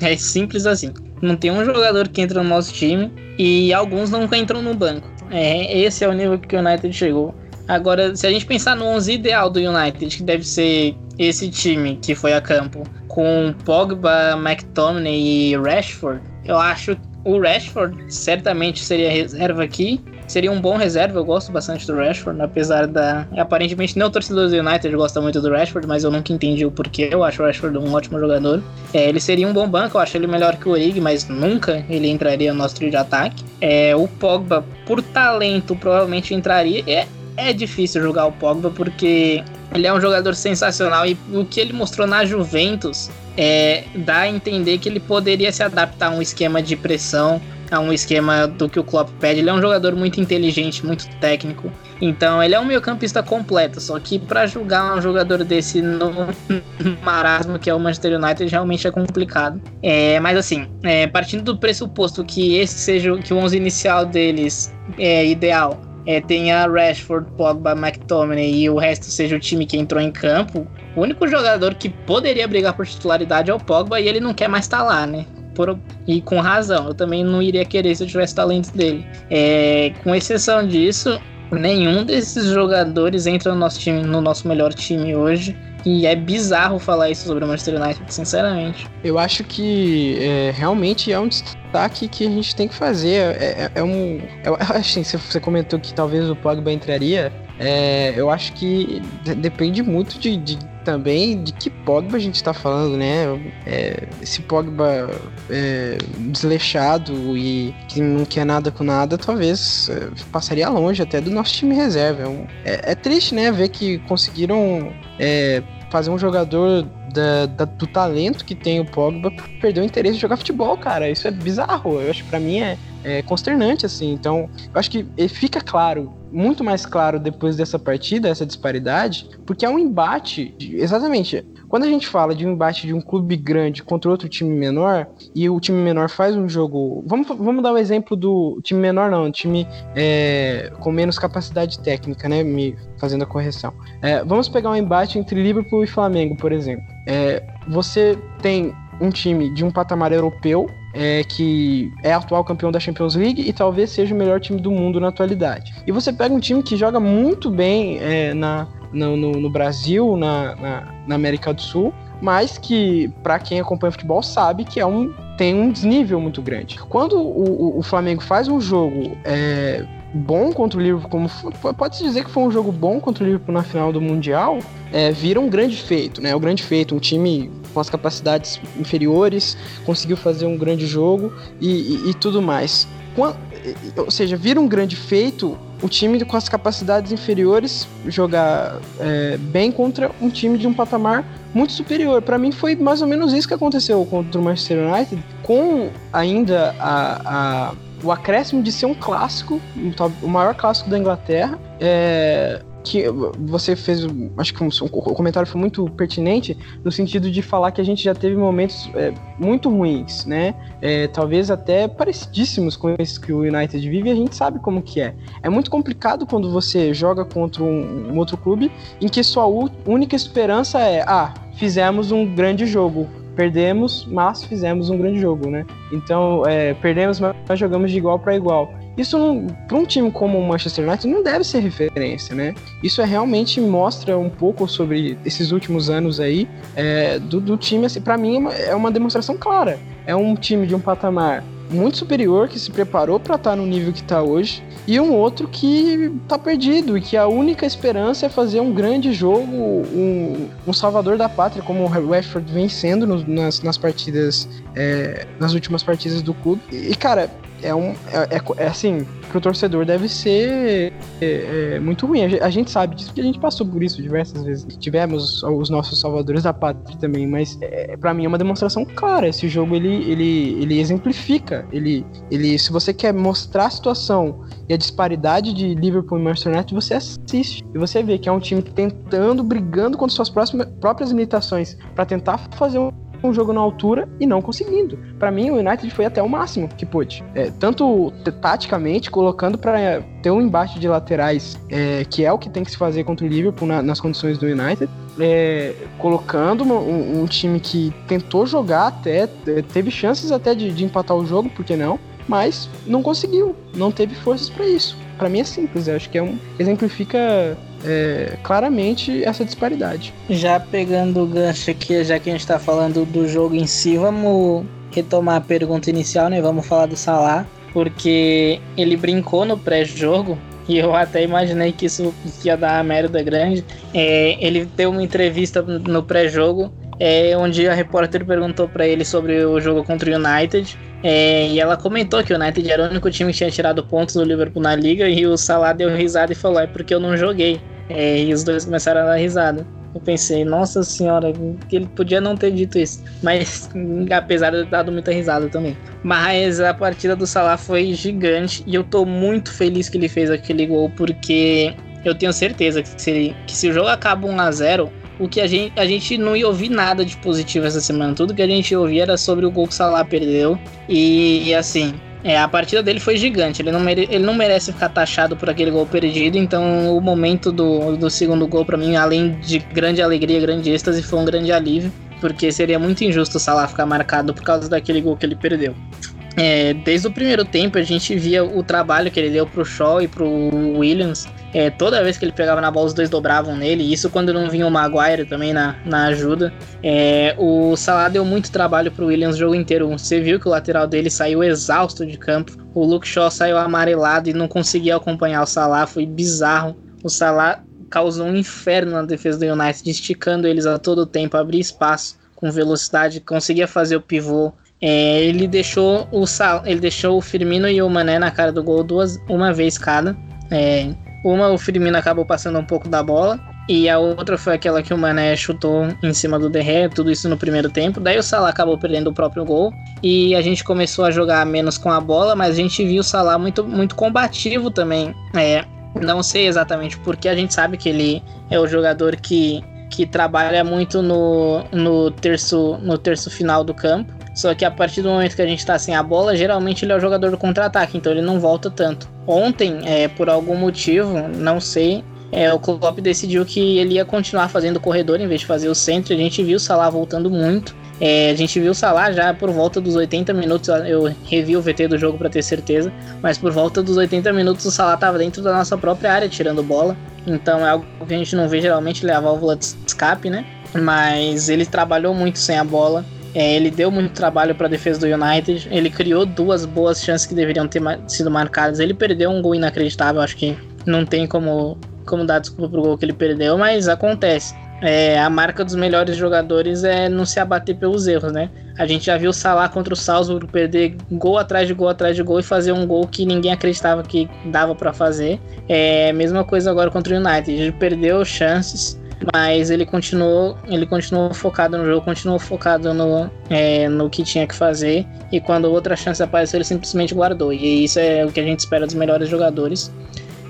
É simples assim. Não tem um jogador que entra no nosso time e alguns não entram no banco. É, esse é o nível que o United chegou. Agora, se a gente pensar no 11 ideal do United, que deve ser esse time que foi a campo, com Pogba, McTominay e Rashford, eu acho o Rashford certamente seria reserva aqui seria um bom reserva. Eu gosto bastante do Rashford, apesar da. Aparentemente, nem o torcedor do United gosta muito do Rashford, mas eu nunca entendi o porquê. Eu acho o Rashford um ótimo jogador. É, ele seria um bom banco, eu acho ele melhor que o Origi, mas nunca ele entraria no nosso trio de ataque. É, o Pogba, por talento, provavelmente entraria. É, é difícil jogar o Pogba porque ele é um jogador sensacional e o que ele mostrou na Juventus é, dá a entender que ele poderia se adaptar a um esquema de pressão a um esquema do que o Klopp pede. Ele é um jogador muito inteligente, muito técnico. Então, ele é um meio-campista completo. Só que para julgar um jogador desse no marasmo que é o Manchester United realmente é complicado. É, mas assim, é, partindo do pressuposto que esse seja que o 11 inicial deles é ideal, é, tenha Rashford, Pogba, McTominay e o resto seja o time que entrou em campo, o único jogador que poderia brigar por titularidade é o Pogba e ele não quer mais estar tá lá, né? por, e com razão. Eu também não iria querer se eu tivesse talentos dele. É, com exceção disso, nenhum desses jogadores entra no nosso time, no nosso melhor time hoje. E é bizarro falar isso sobre o Manchester United, sinceramente. Eu acho que é, realmente é um destaque que a gente tem que fazer. É, é, é um. Eu acho assim, você comentou que talvez o Pogba entraria. É, eu acho que depende muito de, de, também de que Pogba a gente está falando, né? É, esse Pogba é, desleixado e que não quer nada com nada, talvez é, passaria longe até do nosso time reserva. É, é, é triste, né? Ver que conseguiram é, fazer um jogador da, da, do talento que tem o Pogba perder o interesse de jogar futebol, cara. Isso é bizarro. Eu acho que pra mim é, é consternante, assim. Então, eu acho que fica claro, muito mais claro depois dessa partida, essa disparidade, porque é um embate. De, exatamente. Quando a gente fala de um embate de um clube grande contra outro time menor, e o time menor faz um jogo. Vamos, vamos dar o um exemplo do time menor, não, time é, com menos capacidade técnica, né? Me fazendo a correção. É, vamos pegar um embate entre Liverpool e Flamengo, por exemplo. É, você tem um time de um patamar europeu é, que é atual campeão da Champions League e talvez seja o melhor time do mundo na atualidade. E você pega um time que joga muito bem é, na, no, no, no, Brasil, na, na, na, América do Sul, mas que, para quem acompanha futebol, sabe que é um, tem um desnível muito grande. Quando o, o, o Flamengo faz um jogo é, bom contra o Liverpool, como pode-se dizer que foi um jogo bom contra o Liverpool na final do Mundial, é, vira um grande feito, né? O grande feito, um time com as capacidades inferiores, conseguiu fazer um grande jogo e, e, e tudo mais. Quando, ou seja, vira um grande feito o time com as capacidades inferiores jogar é, bem contra um time de um patamar muito superior. Para mim foi mais ou menos isso que aconteceu contra o Manchester United, com ainda a, a o acréscimo de ser um clássico, o maior clássico da Inglaterra. É, que você fez, acho que um, um, o comentário foi muito pertinente no sentido de falar que a gente já teve momentos é, muito ruins, né? É, talvez até parecidíssimos com esses que o United vive. E a gente sabe como que é. É muito complicado quando você joga contra um, um outro clube em que sua única esperança é, ah, fizemos um grande jogo, perdemos, mas fizemos um grande jogo, né? Então, é, perdemos, mas jogamos de igual para igual. Isso para um time como o Manchester United não deve ser referência, né? Isso é realmente mostra um pouco sobre esses últimos anos aí é, do, do, time. Assim, para mim é é uma demonstração clara. É um time de um patamar muito superior que se preparou para estar tá no nível que está hoje e um outro que está perdido e que a única esperança é fazer um grande jogo, um, um salvador da pátria, como o Rashford vem sendo no, nas, nas partidas, é, nas últimas partidas do clube. E, cara, é um. É, é, é assim, pro torcedor deve ser é, é, muito ruim. A gente sabe disso porque a gente passou por isso diversas vezes. Tivemos os nossos salvadores da pátria também, mas é, para mim é uma demonstração clara. Esse jogo ele, ele, ele exemplifica. Ele, ele, se você quer mostrar a situação e a disparidade de Liverpool e Manchester United, você assiste e você vê que é um time tentando, brigando contra suas próximas, próprias limitações para tentar fazer um um jogo na altura e não conseguindo. Para mim, o United foi até o máximo que pôde. É, tanto taticamente, colocando para ter um embate de laterais, é, que é o que tem que se fazer contra o Liverpool na, nas condições do United, é, colocando um, um, time que tentou jogar até, é, teve chances até de, de empatar o jogo, por que não? Mas não conseguiu, não teve forças para isso. Para mim é simples, eu acho que é um exemplifica é, claramente essa disparidade. Já pegando o gancho aqui, já que a gente está falando do jogo em si, vamos retomar a pergunta inicial, né? Vamos falar do Salah, porque ele brincou no pré-jogo e eu até imaginei que isso ia dar uma merda grande. É, ele deu uma entrevista no pré-jogo é, onde a repórter perguntou para ele sobre o jogo contra o United. É, e ela comentou que o United era o único time que tinha tirado pontos do Liverpool na liga. E o Salah deu risada e falou: É porque eu não joguei. É, e os dois começaram a dar risada. Eu pensei, nossa senhora, ele podia não ter dito isso. Mas apesar de ter dado muita risada também. Mas a partida do Salah foi gigante e eu tô muito feliz que ele fez aquele gol porque eu tenho certeza que se, que se o jogo acaba 1 a 0 o que a gente, a gente não ia ouvir nada de positivo essa semana. Tudo que a gente ouvia era sobre o gol que o Salah perdeu. E, e assim, é, a partida dele foi gigante. Ele não, mere, ele não merece ficar taxado por aquele gol perdido. Então, o momento do, do segundo gol, para mim, além de grande alegria, grande êxtase, foi um grande alívio. Porque seria muito injusto o Salah ficar marcado por causa daquele gol que ele perdeu. É, desde o primeiro tempo a gente via o trabalho que ele deu pro Shaw e pro Williams. É, toda vez que ele pegava na bola, os dois dobravam nele. Isso quando não vinha o Maguire também na, na ajuda. É, o Salah deu muito trabalho pro Williams o jogo inteiro. Você viu que o lateral dele saiu exausto de campo. O Luke Shaw saiu amarelado e não conseguia acompanhar o Salah. Foi bizarro. O Salah causou um inferno na defesa do United, esticando eles a todo tempo, abrir espaço com velocidade, conseguia fazer o pivô. É, ele deixou o Sal, ele deixou o Firmino e o Mané na cara do gol duas, uma vez cada. É, uma o Firmino acabou passando um pouco da bola e a outra foi aquela que o Mané chutou em cima do Derré, tudo isso no primeiro tempo. Daí o Salah acabou perdendo o próprio gol e a gente começou a jogar menos com a bola, mas a gente viu o Salah muito, muito combativo também. É, não sei exatamente porque a gente sabe que ele é o jogador que, que trabalha muito no, no, terço, no terço final do campo. Só que a partir do momento que a gente tá sem a bola, geralmente ele é o jogador do contra-ataque, então ele não volta tanto. Ontem, é, por algum motivo, não sei, é, o Klopp decidiu que ele ia continuar fazendo o corredor em vez de fazer o centro. A gente viu o Salah voltando muito. É, a gente viu o Salah já por volta dos 80 minutos. Eu revi o VT do jogo para ter certeza, mas por volta dos 80 minutos o Salah estava dentro da nossa própria área tirando bola. Então é algo que a gente não vê geralmente, ele é a válvula de escape, né? Mas ele trabalhou muito sem a bola. É, ele deu muito trabalho para a defesa do United. Ele criou duas boas chances que deveriam ter sido marcadas. Ele perdeu um gol inacreditável. Acho que não tem como, como dar desculpa pro gol que ele perdeu, mas acontece. É, a marca dos melhores jogadores é não se abater pelos erros, né? A gente já viu o Salah contra o Salzburg perder gol atrás de gol atrás de gol e fazer um gol que ninguém acreditava que dava para fazer. É mesma coisa agora contra o United. Ele perdeu chances mas ele continuou, ele continuou focado no jogo, continuou focado no, é, no que tinha que fazer. E quando outra chance apareceu, ele simplesmente guardou. E isso é o que a gente espera dos melhores jogadores.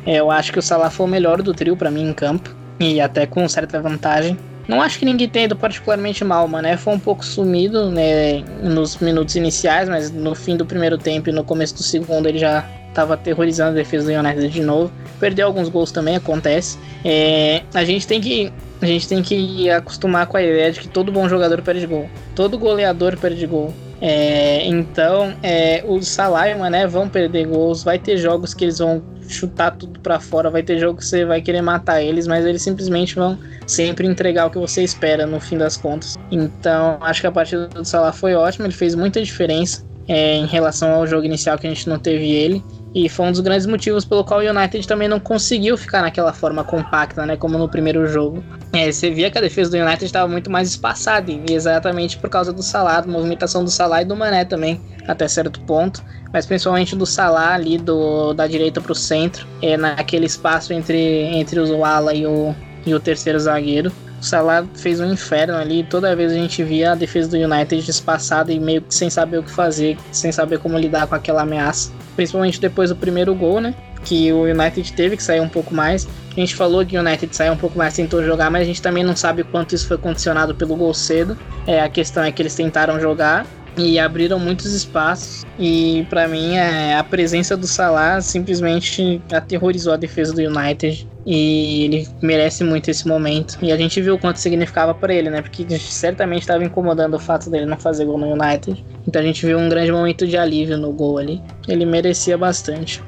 É, eu acho que o Salah foi o melhor do trio para mim em campo e até com certa vantagem. Não acho que ninguém tenha ido particularmente mal, mano. É, foi um pouco sumido né, nos minutos iniciais, mas no fim do primeiro tempo e no começo do segundo ele já estava aterrorizando a defesa do United de novo. Perdeu alguns gols também, acontece. É, a gente tem que a gente tem que acostumar com a ideia de que todo bom jogador perde gol. Todo goleador perde gol. É, então, é, o Salah e o Mané vão perder gols. Vai ter jogos que eles vão chutar tudo para fora. Vai ter jogos que você vai querer matar eles, mas eles simplesmente vão sempre entregar o que você espera no fim das contas. Então, acho que a partida do Salah foi ótima. Ele fez muita diferença é, em relação ao jogo inicial que a gente não teve ele. E foi um dos grandes motivos pelo qual o United também não conseguiu ficar naquela forma compacta, né? Como no primeiro jogo. É, você via que a defesa do United estava muito mais espaçada, e exatamente por causa do Salah, da movimentação do Salah e do Mané também, até certo ponto. Mas principalmente do Salah ali, do, da direita para o centro, é, naquele espaço entre, entre o Ala e o, e o terceiro zagueiro. O Salah fez um inferno ali. Toda vez a gente via a defesa do United espaçada e meio que sem saber o que fazer, sem saber como lidar com aquela ameaça. Principalmente depois do primeiro gol, né? Que o United teve que sair um pouco mais. A gente falou que o United saiu um pouco mais, tentou jogar, mas a gente também não sabe quanto isso foi condicionado pelo gol cedo. É, a questão é que eles tentaram jogar e abriram muitos espaços. E para mim, é, a presença do Salah simplesmente aterrorizou a defesa do United. E ele merece muito esse momento. E a gente viu o quanto significava para ele, né? Porque certamente estava incomodando o fato dele não fazer gol no United. Então a gente viu um grande momento de alívio no gol ali. Ele merecia bastante.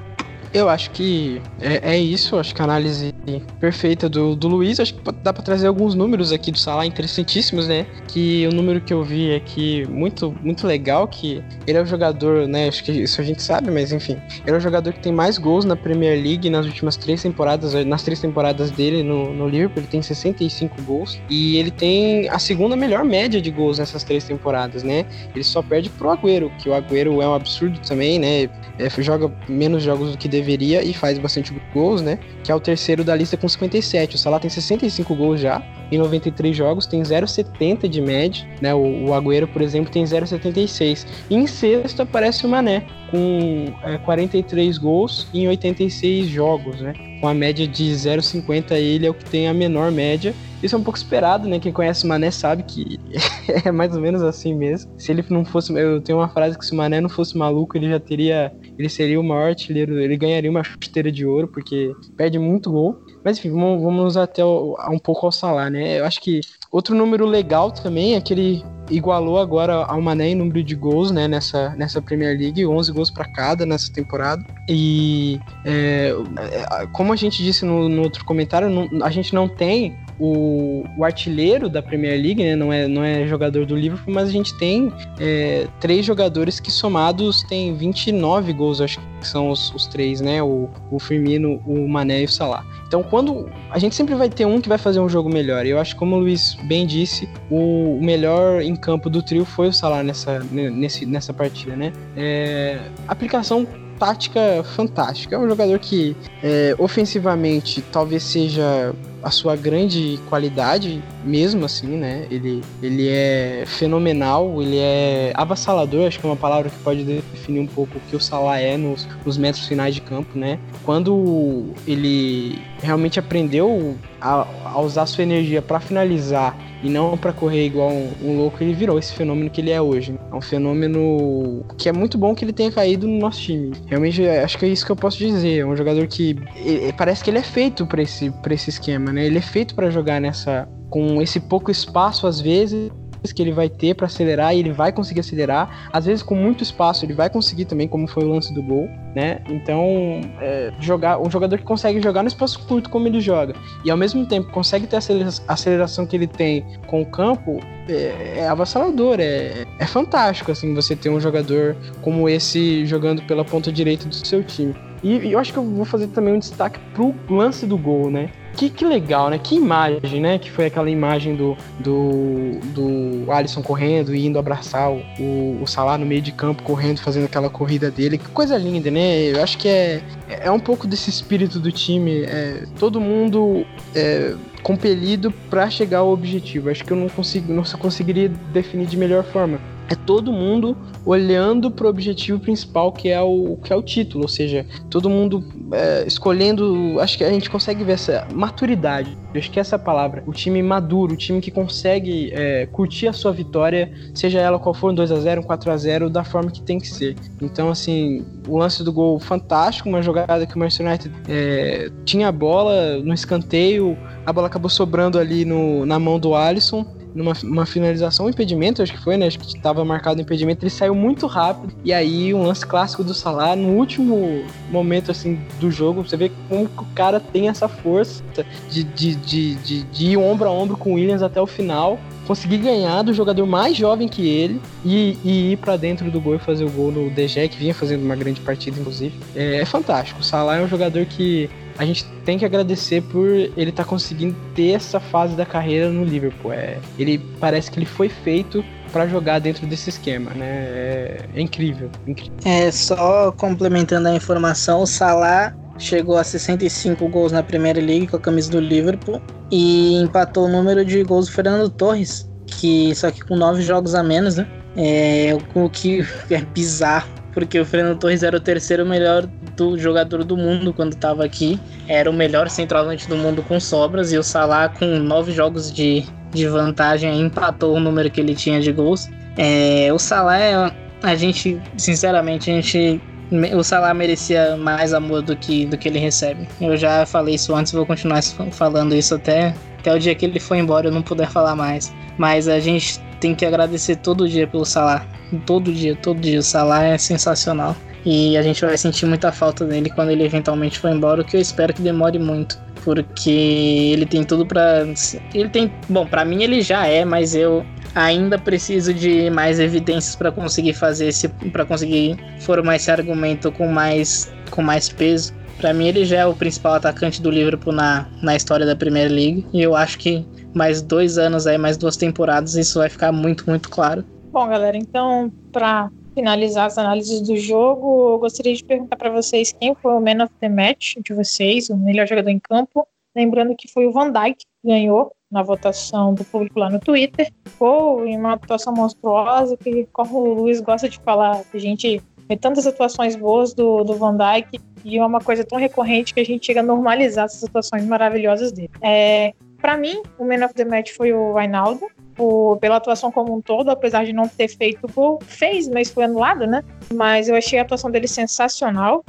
Eu acho que é, é, isso, acho que a análise perfeita do, do Luiz, acho que dá para trazer alguns números aqui do Salah interessantíssimos, né? Que o número que eu vi aqui muito muito legal que ele é o jogador, né? Acho que isso a gente sabe, mas enfim, ele é o jogador que tem mais gols na Premier League nas últimas três temporadas, nas três temporadas dele no, no Liverpool, ele tem 65 gols e ele tem a segunda melhor média de gols nessas três temporadas, né? Ele só perde pro Agüero, que o Agüero é um absurdo também, né? É, joga menos jogos do que deveria e faz bastante gols, né? Que é o terceiro da lista com 57. O Salah tem 65 gols já em 93 jogos, tem 0,70 de média, né? O, o Agüero, por exemplo, tem 0,76. E em sexto aparece o Mané, com é, 43 gols em 86 jogos, né? Com a média de 0,50 ele é o que tem a menor média. Isso é um pouco esperado, né? Quem conhece o Mané sabe que é mais ou menos assim mesmo. Se ele não fosse, eu tenho uma frase que se o Mané não fosse maluco, ele já teria, ele seria o maior artilheiro, ele ganharia uma chuteira de ouro porque perde muito gol. Mas enfim, vamos, vamos até o, um pouco ao Salah, né? Eu acho que outro número legal também é que ele igualou agora ao Mané em número de gols, né, nessa, nessa Premier League, 11 gols para cada nessa temporada. E é, é, como a gente disse no, no outro comentário, não, a gente não tem o, o, artilheiro da Premier League, né? Não é, não é jogador do Liverpool, mas a gente tem é, três jogadores que somados têm 29 gols, acho que são os, os três, né? O, o Firmino, o Mané e o Salah. Então, quando a gente sempre vai ter um que vai fazer um jogo melhor. E eu acho, como o Luiz bem disse, o melhor em campo do trio foi o Salah nessa, nesse, nessa partida, né? É, aplicação tática fantástica. É um jogador que, é, ofensivamente, talvez seja a sua grande qualidade, mesmo assim, né? Ele, ele é fenomenal, ele é avassalador, acho que é uma palavra que pode definir um pouco o que o Salah é nos, nos metros finais de campo, né? Quando ele realmente aprendeu a, a usar sua energia para finalizar e não para correr igual um, um, louco, ele virou esse fenômeno que ele é hoje. É um fenômeno que é muito bom que ele tenha caído no nosso time. Realmente, acho que é isso que eu posso dizer. É um jogador que ele, parece que ele é feito para esse, esse esquema, né? Ele é feito para jogar nessa com esse pouco espaço às vezes que ele vai ter para acelerar e ele vai conseguir acelerar. Às vezes, com muito espaço, ele vai conseguir também, como foi o lance do gol, né? Então, é, jogar um jogador que consegue jogar no espaço curto como ele joga e ao mesmo tempo consegue ter a aceleração que ele tem com o campo é, é avassalador, é, é fantástico assim você ter um jogador como esse jogando pela ponta direita do seu time. E, e eu acho que eu vou fazer também um destaque pro lance do gol, né? Que, que legal, né? Que imagem, né? Que foi aquela imagem do, do, do Alisson correndo e indo abraçar o, o Salah no meio de campo, correndo, fazendo aquela corrida dele. Que coisa linda, né? Eu acho que é, é um pouco desse espírito do time. É, todo mundo é, compelido para chegar ao objetivo. Acho que eu não consigo, não conseguiria definir de melhor forma é todo mundo olhando para o objetivo principal que é o que é o título, ou seja, todo mundo é, escolhendo. Acho que a gente consegue ver essa maturidade. acho que essa é a palavra. O time maduro, o time que consegue é, curtir a sua vitória, seja ela qual for, um 2 a 0 um 4 a 0 da forma que tem que ser. Então, assim, o lance do gol fantástico, uma jogada que o Manchester United é, tinha a bola no escanteio, a bola acabou sobrando ali no, na mão do Alisson numa uma finalização, um impedimento, acho que foi, né? Acho que estava marcado o impedimento, ele saiu muito rápido. E aí, um lance clássico do Salah, no último momento, assim, do jogo, você vê como o cara tem essa força de, de, de, de, de ir ombro a ombro com o Williams até o final conseguir ganhar do jogador mais jovem que ele e, e ir para dentro do gol e fazer o gol no DG, que vinha fazendo uma grande partida, inclusive. É, é fantástico. O Salah é um jogador que a gente tem que agradecer por ele estar tá conseguindo ter essa fase da carreira no Liverpool. É, ele parece que ele foi feito para jogar dentro desse esquema, né? É, é incrível, incrível. É só complementando a informação, o Salah chegou a 65 gols na Primeira League com a camisa do Liverpool e empatou o número de gols do Fernando Torres, que só que com nove jogos a menos, né? É, o que é bizarro, porque o Fernando Torres era o terceiro melhor do jogador do mundo quando estava aqui, era o melhor centroavante do mundo com sobras e o Salah com nove jogos de, de vantagem empatou o número que ele tinha de gols. É, o Salah é, a gente, sinceramente, a gente o Salah merecia mais amor do que, do que ele recebe. Eu já falei isso antes, vou continuar falando isso até, até o dia que ele for embora eu não puder falar mais. Mas a gente tem que agradecer todo dia pelo Salah. Todo dia, todo dia. O Salah é sensacional. E a gente vai sentir muita falta dele quando ele eventualmente for embora, o que eu espero que demore muito. Porque ele tem tudo para Ele tem. Bom, para mim ele já é, mas eu ainda preciso de mais evidências para conseguir fazer esse, para conseguir formar esse argumento com mais, com mais peso. Para mim ele já é o principal atacante do Liverpool na, na história da Premier League e eu acho que mais dois anos aí, mais duas temporadas, isso vai ficar muito, muito claro. Bom, galera, então para finalizar as análises do jogo, eu gostaria de perguntar para vocês quem foi o man of the match de vocês, o melhor jogador em campo. Lembrando que foi o Van Dijk que ganhou na votação do público lá no Twitter, ou em uma atuação monstruosa, que como o Luiz gosta de falar, a gente vê tantas atuações boas do, do Van Dijk e é uma coisa tão recorrente que a gente chega a normalizar essas atuações maravilhosas dele. É, para mim, o Man of the Match foi o Reinaldo, o, pela atuação como um todo, apesar de não ter feito gol, fez, mas foi anulado, né? Mas eu achei a atuação dele sensacional.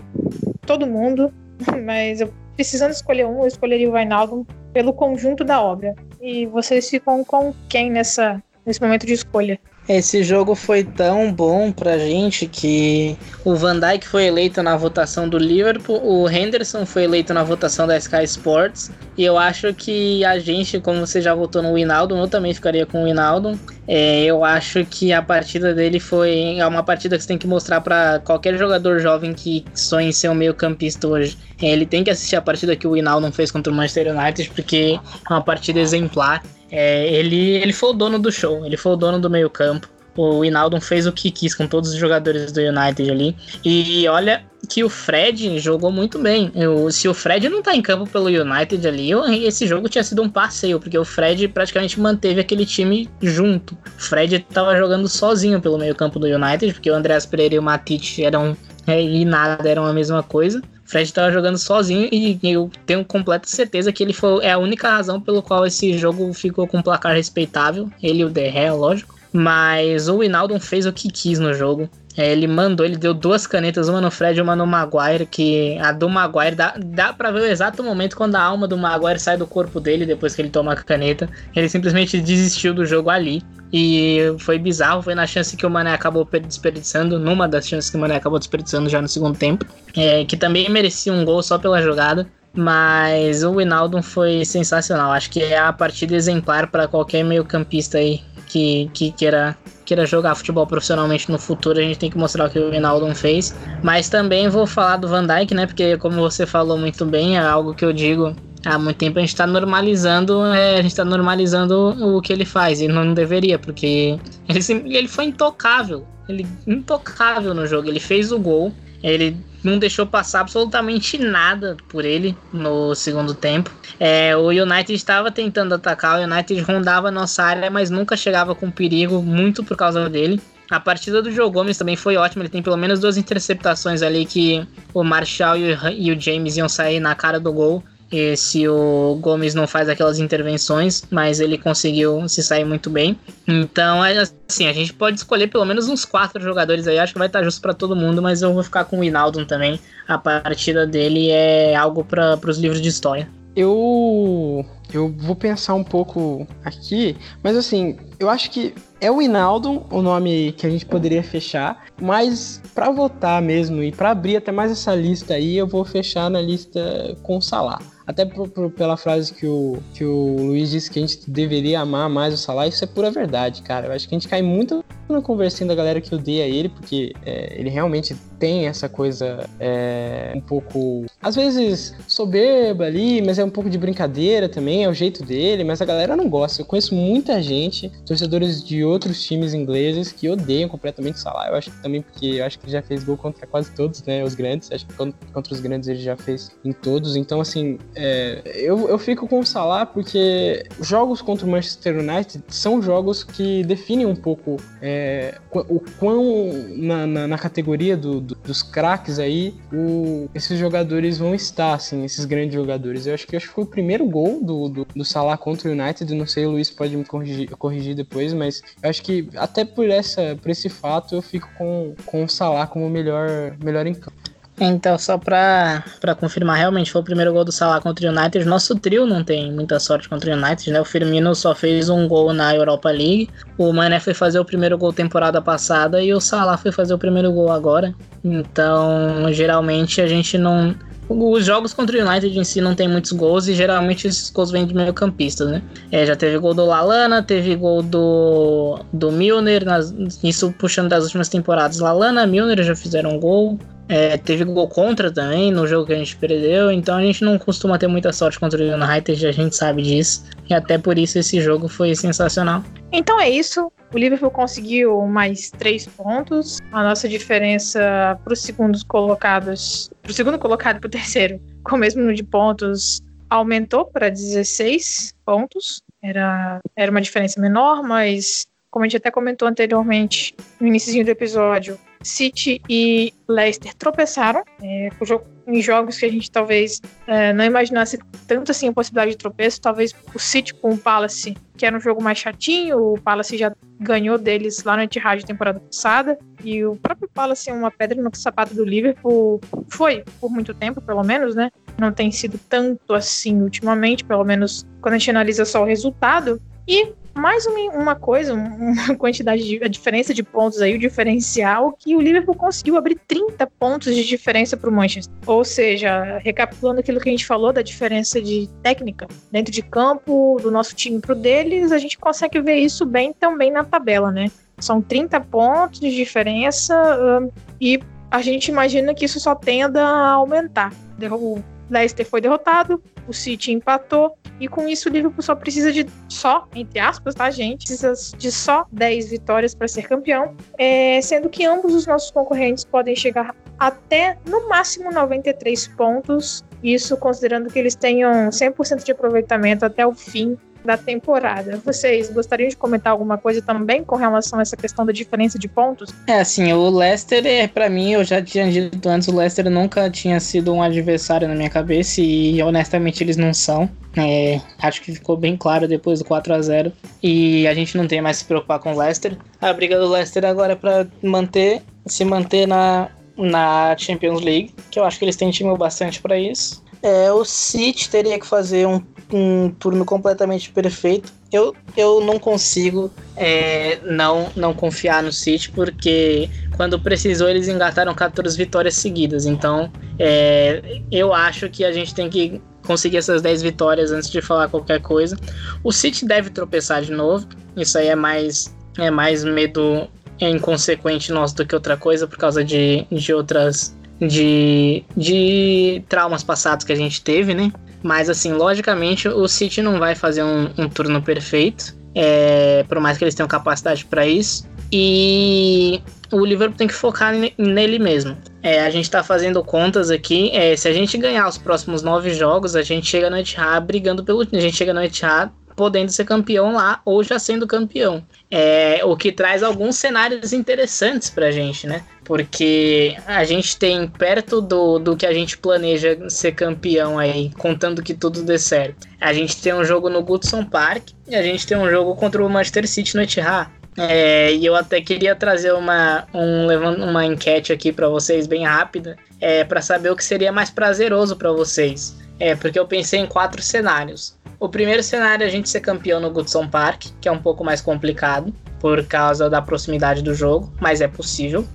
Todo mundo, mas eu precisando escolher um, eu escolheria o Reinaldo pelo conjunto da obra. E vocês ficam com quem nessa, nesse momento de escolha? Esse jogo foi tão bom pra gente que o Van Dijk foi eleito na votação do Liverpool, o Henderson foi eleito na votação da Sky Sports, e eu acho que a gente, como você já votou no Winaldo, eu também ficaria com o Winaldo. É, eu acho que a partida dele foi é uma partida que você tem que mostrar para qualquer jogador jovem que sonha em ser um meio campista hoje. Ele tem que assistir a partida que o Winaldo fez contra o Manchester United, porque é uma partida exemplar. É, ele, ele foi o dono do show, ele foi o dono do meio campo. O Inaldo fez o que quis com todos os jogadores do United ali. E olha que o Fred jogou muito bem. Eu, se o Fred não tá em campo pelo United ali, eu, esse jogo tinha sido um passeio, porque o Fred praticamente manteve aquele time junto. O Fred tava jogando sozinho pelo meio campo do United, porque o Andreas Pereira e o Matite eram é, e nada eram a mesma coisa. Fred estava jogando sozinho e eu tenho completa certeza que ele foi é a única razão pelo qual esse jogo ficou com um placar respeitável. Ele e o Derré, lógico. Mas o Winaldo fez o que quis no jogo. É, ele mandou, ele deu duas canetas, uma no Fred e uma no Maguire, que a do Maguire dá, dá pra ver o exato momento quando a alma do Maguire sai do corpo dele depois que ele toma a caneta. Ele simplesmente desistiu do jogo ali. E foi bizarro, foi na chance que o Mané acabou desperdiçando, numa das chances que o Mané acabou desperdiçando já no segundo tempo, é, que também merecia um gol só pela jogada. Mas o Winaldo foi sensacional. Acho que é a partida exemplar para qualquer meio-campista aí que, que queira, queira jogar futebol profissionalmente no futuro. A gente tem que mostrar o que o Winaldo fez. Mas também vou falar do Van Dijk, né? Porque, como você falou muito bem, é algo que eu digo há muito tempo a gente está normalizando, é, a gente tá normalizando o que ele faz e não deveria, porque ele, ele foi intocável, ele intocável no jogo, ele fez o gol, ele não deixou passar absolutamente nada por ele no segundo tempo. É, o United estava tentando atacar, o United rondava a nossa área, mas nunca chegava com perigo, muito por causa dele. A partida do Joe Gomes também foi ótima. Ele tem pelo menos duas interceptações ali que o Marshall e o James iam sair na cara do gol se o Gomes não faz aquelas intervenções, mas ele conseguiu se sair muito bem. Então, é assim, a gente pode escolher pelo menos uns quatro jogadores aí, acho que vai estar justo para todo mundo, mas eu vou ficar com o Inaldo também. A partida dele é algo para os livros de história. Eu eu vou pensar um pouco aqui, mas assim, eu acho que é o Inaldo, o nome que a gente poderia fechar, mas para votar mesmo e para abrir até mais essa lista aí, eu vou fechar na lista com o Salah. Até por, por, pela frase que o, que o Luiz disse que a gente deveria amar mais o Salah, isso é pura verdade, cara. Eu acho que a gente cai muito na conversinha da galera que odeia ele, porque é, ele realmente tem essa coisa é, um pouco, às vezes, soberba ali, mas é um pouco de brincadeira também, é o jeito dele, mas a galera não gosta. Eu conheço muita gente, torcedores de outros times ingleses, que odeiam completamente o Salah. Eu acho que também porque eu acho que ele já fez gol contra quase todos, né, os grandes. Acho que contra os grandes ele já fez em todos. Então, assim, é, eu, eu fico com o Salah porque jogos contra o Manchester United são jogos que definem um pouco é, o quão na, na, na categoria do, do, dos craques aí o, esses jogadores vão estar, assim, esses grandes jogadores. Eu acho que, acho que foi o primeiro gol do, do, do Salah contra o United. Não sei, o Luiz pode me corrigir, corrigir depois, mas eu acho que até por, essa, por esse fato eu fico com, com o Salah como melhor, melhor em campo. Então, só pra, pra confirmar, realmente foi o primeiro gol do Salah contra o United. Nosso trio não tem muita sorte contra o United, né? O Firmino só fez um gol na Europa League. O Mané foi fazer o primeiro gol temporada passada e o Salah foi fazer o primeiro gol agora. Então, geralmente a gente não. Os jogos contra o United em si não tem muitos gols e geralmente esses gols vêm de meio campistas, né? É, já teve gol do Lalana, teve gol do, do Milner, nas, isso puxando das últimas temporadas. Lalana, Milner já fizeram gol. É, teve gol contra também no jogo que a gente perdeu, então a gente não costuma ter muita sorte contra o United, a gente sabe disso. E até por isso esse jogo foi sensacional. Então é isso. O Liverpool conseguiu mais três pontos. A nossa diferença para os segundos colocados, para o segundo colocado e para o terceiro, com o mesmo número de pontos, aumentou para 16 pontos. Era, era uma diferença menor, mas como a gente até comentou anteriormente no início do episódio, City e Leicester tropeçaram é, em jogos que a gente talvez é, não imaginasse tanto assim a possibilidade de tropeço. Talvez o City com o Palace, que era um jogo mais chatinho, o Palace já ganhou deles lá no Etihad temporada passada, e o próprio Palace é uma pedra no sapato do Liverpool, foi por muito tempo, pelo menos, né? Não tem sido tanto assim ultimamente, pelo menos quando a gente analisa só o resultado. E mais uma, uma coisa, uma quantidade de a diferença de pontos aí, o diferencial, que o Liverpool conseguiu abrir 30 pontos de diferença para o Manchester. Ou seja, recapitulando aquilo que a gente falou da diferença de técnica dentro de campo, do nosso time para o deles, a gente consegue ver isso bem também na tabela, né? São 30 pontos de diferença uh, e a gente imagina que isso só tenda a aumentar. O Leicester foi derrotado, o City empatou, e com isso o Liverpool só precisa de só, entre aspas, tá, gente? Precisa de só 10 vitórias para ser campeão, é, sendo que ambos os nossos concorrentes podem chegar até no máximo 93 pontos. Isso considerando que eles tenham 100% de aproveitamento até o fim da temporada. Vocês gostariam de comentar alguma coisa também com relação a essa questão da diferença de pontos? É, assim, o Leicester, é, para mim, eu já tinha dito antes, o Leicester nunca tinha sido um adversário na minha cabeça e honestamente eles não são. É, acho que ficou bem claro depois do 4 a 0 e a gente não tem mais se preocupar com o Leicester. A briga do Leicester agora é para manter, se manter na, na Champions League, que eu acho que eles têm time bastante para isso. É, o City teria que fazer um um turno completamente perfeito. Eu, eu não consigo é, não, não confiar no City, porque quando precisou eles engataram 14 vitórias seguidas. Então é, eu acho que a gente tem que conseguir essas 10 vitórias antes de falar qualquer coisa. O City deve tropeçar de novo. Isso aí é mais, é mais medo inconsequente nosso do que outra coisa, por causa de, de outras. De, de traumas passados que a gente teve, né? Mas, assim, logicamente, o City não vai fazer um, um turno perfeito, é, por mais que eles tenham capacidade para isso. E o Liverpool tem que focar nele mesmo. É, a gente está fazendo contas aqui. É, se a gente ganhar os próximos nove jogos, a gente chega no Etihad brigando pelo. A gente chega no Etihad podendo ser campeão lá ou já sendo campeão. É, o que traz alguns cenários interessantes para a gente, né? Porque a gente tem perto do, do que a gente planeja ser campeão aí, contando que tudo dê certo. A gente tem um jogo no Goodson Park e a gente tem um jogo contra o Manchester City no Etihad. É, e eu até queria trazer uma, um, uma enquete aqui para vocês bem rápida, é, para saber o que seria mais prazeroso para vocês. É, porque eu pensei em quatro cenários. O primeiro cenário é a gente ser campeão no Goodson Park, que é um pouco mais complicado. por causa da proximidade do jogo, mas é possível.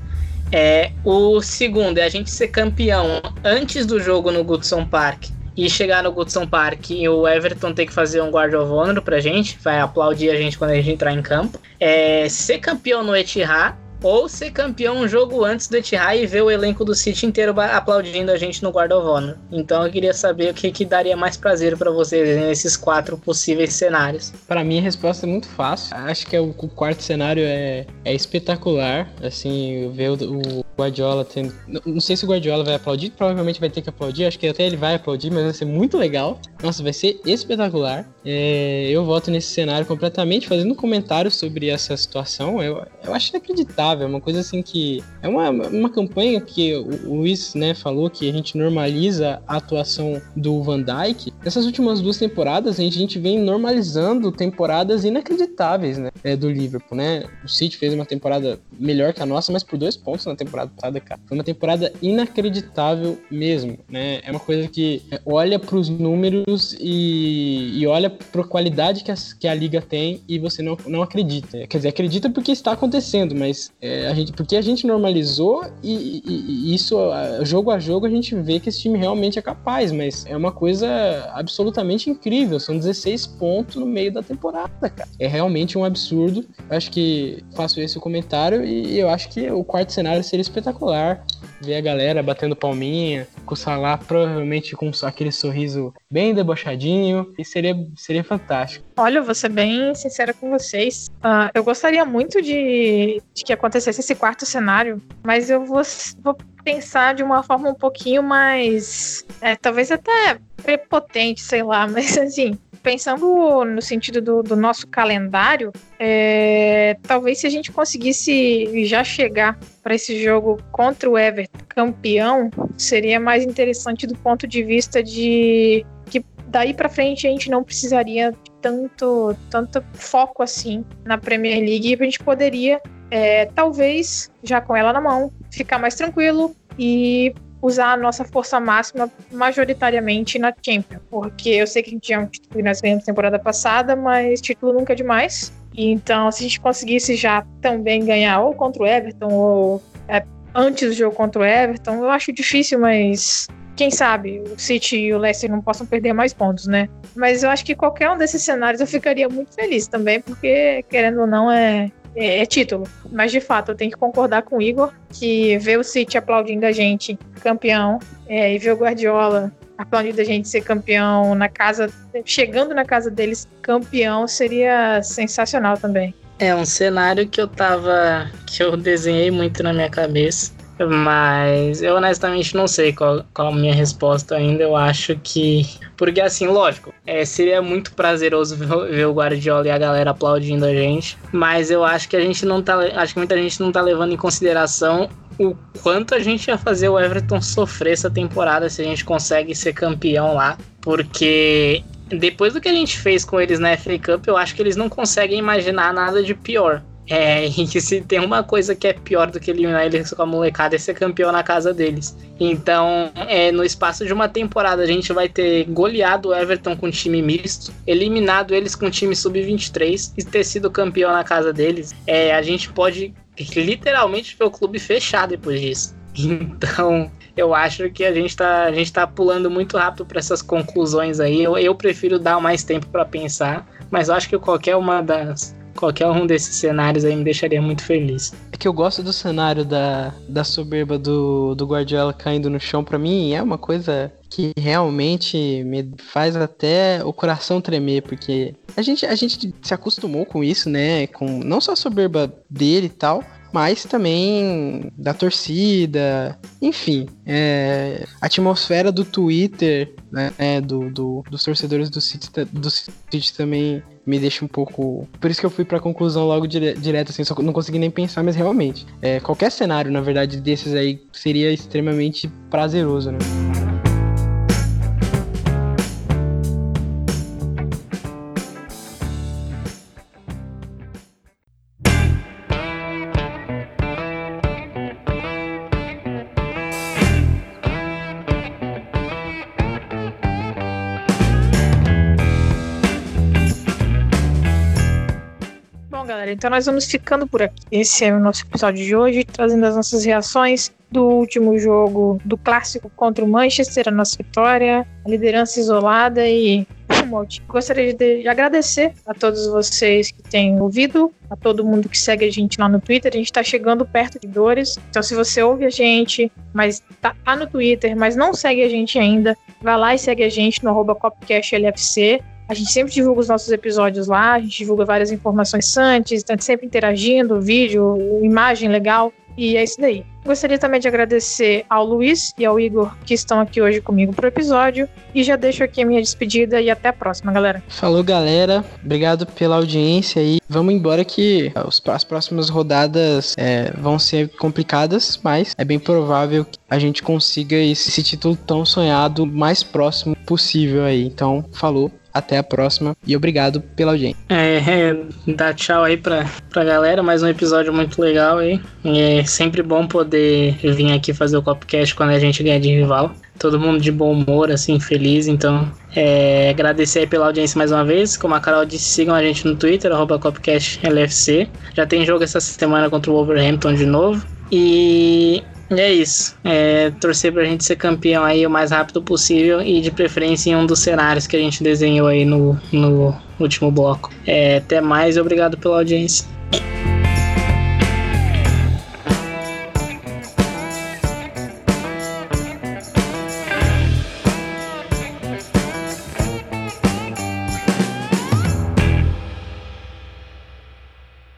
É, o segundo é a gente ser campeão antes do jogo no Goodson Park e chegar no Goodson Park e o Everton ter que fazer um guard of honor pra gente, vai aplaudir a gente quando a gente entrar em campo. É, ser campeão no Etihad ou ser campeão um jogo antes do Etihad e ver o elenco do City inteiro aplaudindo a gente no Guard of Honor. Então eu queria saber o que, que daria mais prazer para vocês nesses quatro possíveis cenários. Para mim a resposta é muito fácil. Acho que é o, o quarto cenário é, é espetacular. Assim, ver o, o Guardiola tendo. Não sei se o Guardiola vai aplaudir, provavelmente vai ter que aplaudir. Acho que até ele vai aplaudir, mas vai ser muito legal. Nossa, vai ser espetacular. É, eu voto nesse cenário completamente, fazendo comentários sobre essa situação. Eu, eu acho inacreditável é uma coisa assim que. É uma, uma campanha que o Luiz né, falou que a gente normaliza a atuação do Van Dyke. Nessas últimas duas temporadas, a gente, vem normalizando temporadas inacreditáveis né, é, do Liverpool, né? O City fez uma temporada melhor que a nossa, mas por dois pontos na temporada passada, cara. Foi uma temporada inacreditável mesmo, né? É uma coisa que olha para os números e, e olha para a qualidade que a, que a liga tem e você não, não acredita. Quer dizer, acredita porque está acontecendo, mas é, a gente, porque a gente normalizou e, e, e, isso, jogo a jogo, a gente vê que esse time realmente é capaz, mas é uma coisa absolutamente incrível. São 16 pontos no meio da temporada, cara. É realmente um absurdo. Eu acho que faço esse comentário e eu acho que o quarto cenário seria espetacular. Ver a galera batendo palminha, com o Salah provavelmente com aquele sorriso bem debochadinho, e seria, seria fantástico. Olha, eu vou ser bem sincera com vocês. Uh, eu gostaria muito de, de que acontecesse esse quarto cenário, mas eu vou, vou pensar de uma forma um pouquinho mais. É, talvez até prepotente, sei lá, mas assim, pensando no sentido do, do nosso calendário, é, talvez se a gente conseguisse já chegar para esse jogo contra o Everton campeão, seria mais interessante do ponto de vista de que daí para frente a gente não precisaria tanto, tanto foco assim na Premier League e a gente poderia, é, talvez, já com ela na mão, ficar mais tranquilo e usar a nossa força máxima majoritariamente na Champions. Porque eu sei que a gente é um título que nós ganhamos temporada passada, mas título nunca é demais. Então, se a gente conseguisse já também ganhar ou contra o Everton ou é, antes do jogo contra o Everton, eu acho difícil, mas quem sabe o City e o Leicester não possam perder mais pontos, né? Mas eu acho que qualquer um desses cenários eu ficaria muito feliz também, porque querendo ou não é, é, é, título. Mas de fato, eu tenho que concordar com o Igor que ver o City aplaudindo a gente campeão é, e ver o Guardiola aplaudindo a gente ser campeão na casa, chegando na casa deles campeão seria sensacional também. É um cenário que eu tava. que eu desenhei muito na minha cabeça. Mas eu honestamente não sei qual, qual a minha resposta ainda. Eu acho que. Porque assim, lógico, é, seria muito prazeroso ver, o Guardiola e a galera aplaudindo a gente. Mas eu acho que a gente não tá. Acho que muita gente não tá levando em consideração o quanto a gente ia fazer o Everton sofrer essa temporada se a gente consegue ser campeão lá. Porque depois do que a gente fez com eles na FA Cup, eu acho que eles não conseguem imaginar nada de pior. É, e se tem uma coisa que é pior do que eliminar eles com a molecada é ser campeão na casa deles. Então, é, no espaço de uma temporada, a gente vai ter goleado o Everton com time misto, eliminado eles com time sub-23 e ter sido campeão na casa deles. É, a gente pode literalmente ver o clube fechar depois disso. Então, eu acho que a gente tá, a gente tá pulando muito rápido para essas conclusões aí. Eu, eu prefiro dar mais tempo para pensar, mas eu acho que qualquer uma das qualquer um desses cenários aí me deixaria muito feliz. É que eu gosto do cenário da, da soberba do, do Guardiola caindo no chão para mim, é uma coisa que realmente me faz até o coração tremer, porque a gente, a gente se acostumou com isso, né? Com não só a soberba dele e tal, mas também da torcida, enfim, é, a atmosfera do Twitter, né, do, do, dos torcedores do City, do City também me deixa um pouco. Por isso que eu fui pra conclusão logo dire... direto, assim, só não consegui nem pensar, mas realmente. É, qualquer cenário, na verdade, desses aí seria extremamente prazeroso, né? Galera. Então nós vamos ficando por aqui. Esse é o nosso episódio de hoje, trazendo as nossas reações do último jogo do clássico contra o Manchester, a nossa vitória, a liderança isolada e Gostaria de agradecer a todos vocês que têm ouvido, a todo mundo que segue a gente lá no Twitter. A gente está chegando perto de dores. Então, se você ouve a gente, mas tá, tá, no Twitter, mas não segue a gente ainda, vai lá e segue a gente no arroba CopcastLFC. A gente sempre divulga os nossos episódios lá, a gente divulga várias informações antes, está sempre interagindo, vídeo, imagem legal. E é isso daí. Gostaria também de agradecer ao Luiz e ao Igor que estão aqui hoje comigo pro episódio. E já deixo aqui a minha despedida e até a próxima, galera. Falou, galera. Obrigado pela audiência e vamos embora que as próximas rodadas é, vão ser complicadas, mas é bem provável que a gente consiga esse título tão sonhado mais próximo possível aí. Então, falou. Até a próxima e obrigado pela audiência. É, é dá tchau aí pra, pra galera. Mais um episódio muito legal aí. É sempre bom poder vir aqui fazer o Copcast quando a gente ganha de rival. Todo mundo de bom humor, assim, feliz. Então, é, agradecer aí pela audiência mais uma vez. Como a Carol disse, sigam a gente no Twitter, arroba CopcastLFC. Já tem jogo essa semana contra o Wolverhampton de novo. E e é isso. É, torcer pra gente ser campeão aí o mais rápido possível e de preferência em um dos cenários que a gente desenhou aí no, no último bloco. É, até mais e obrigado pela audiência.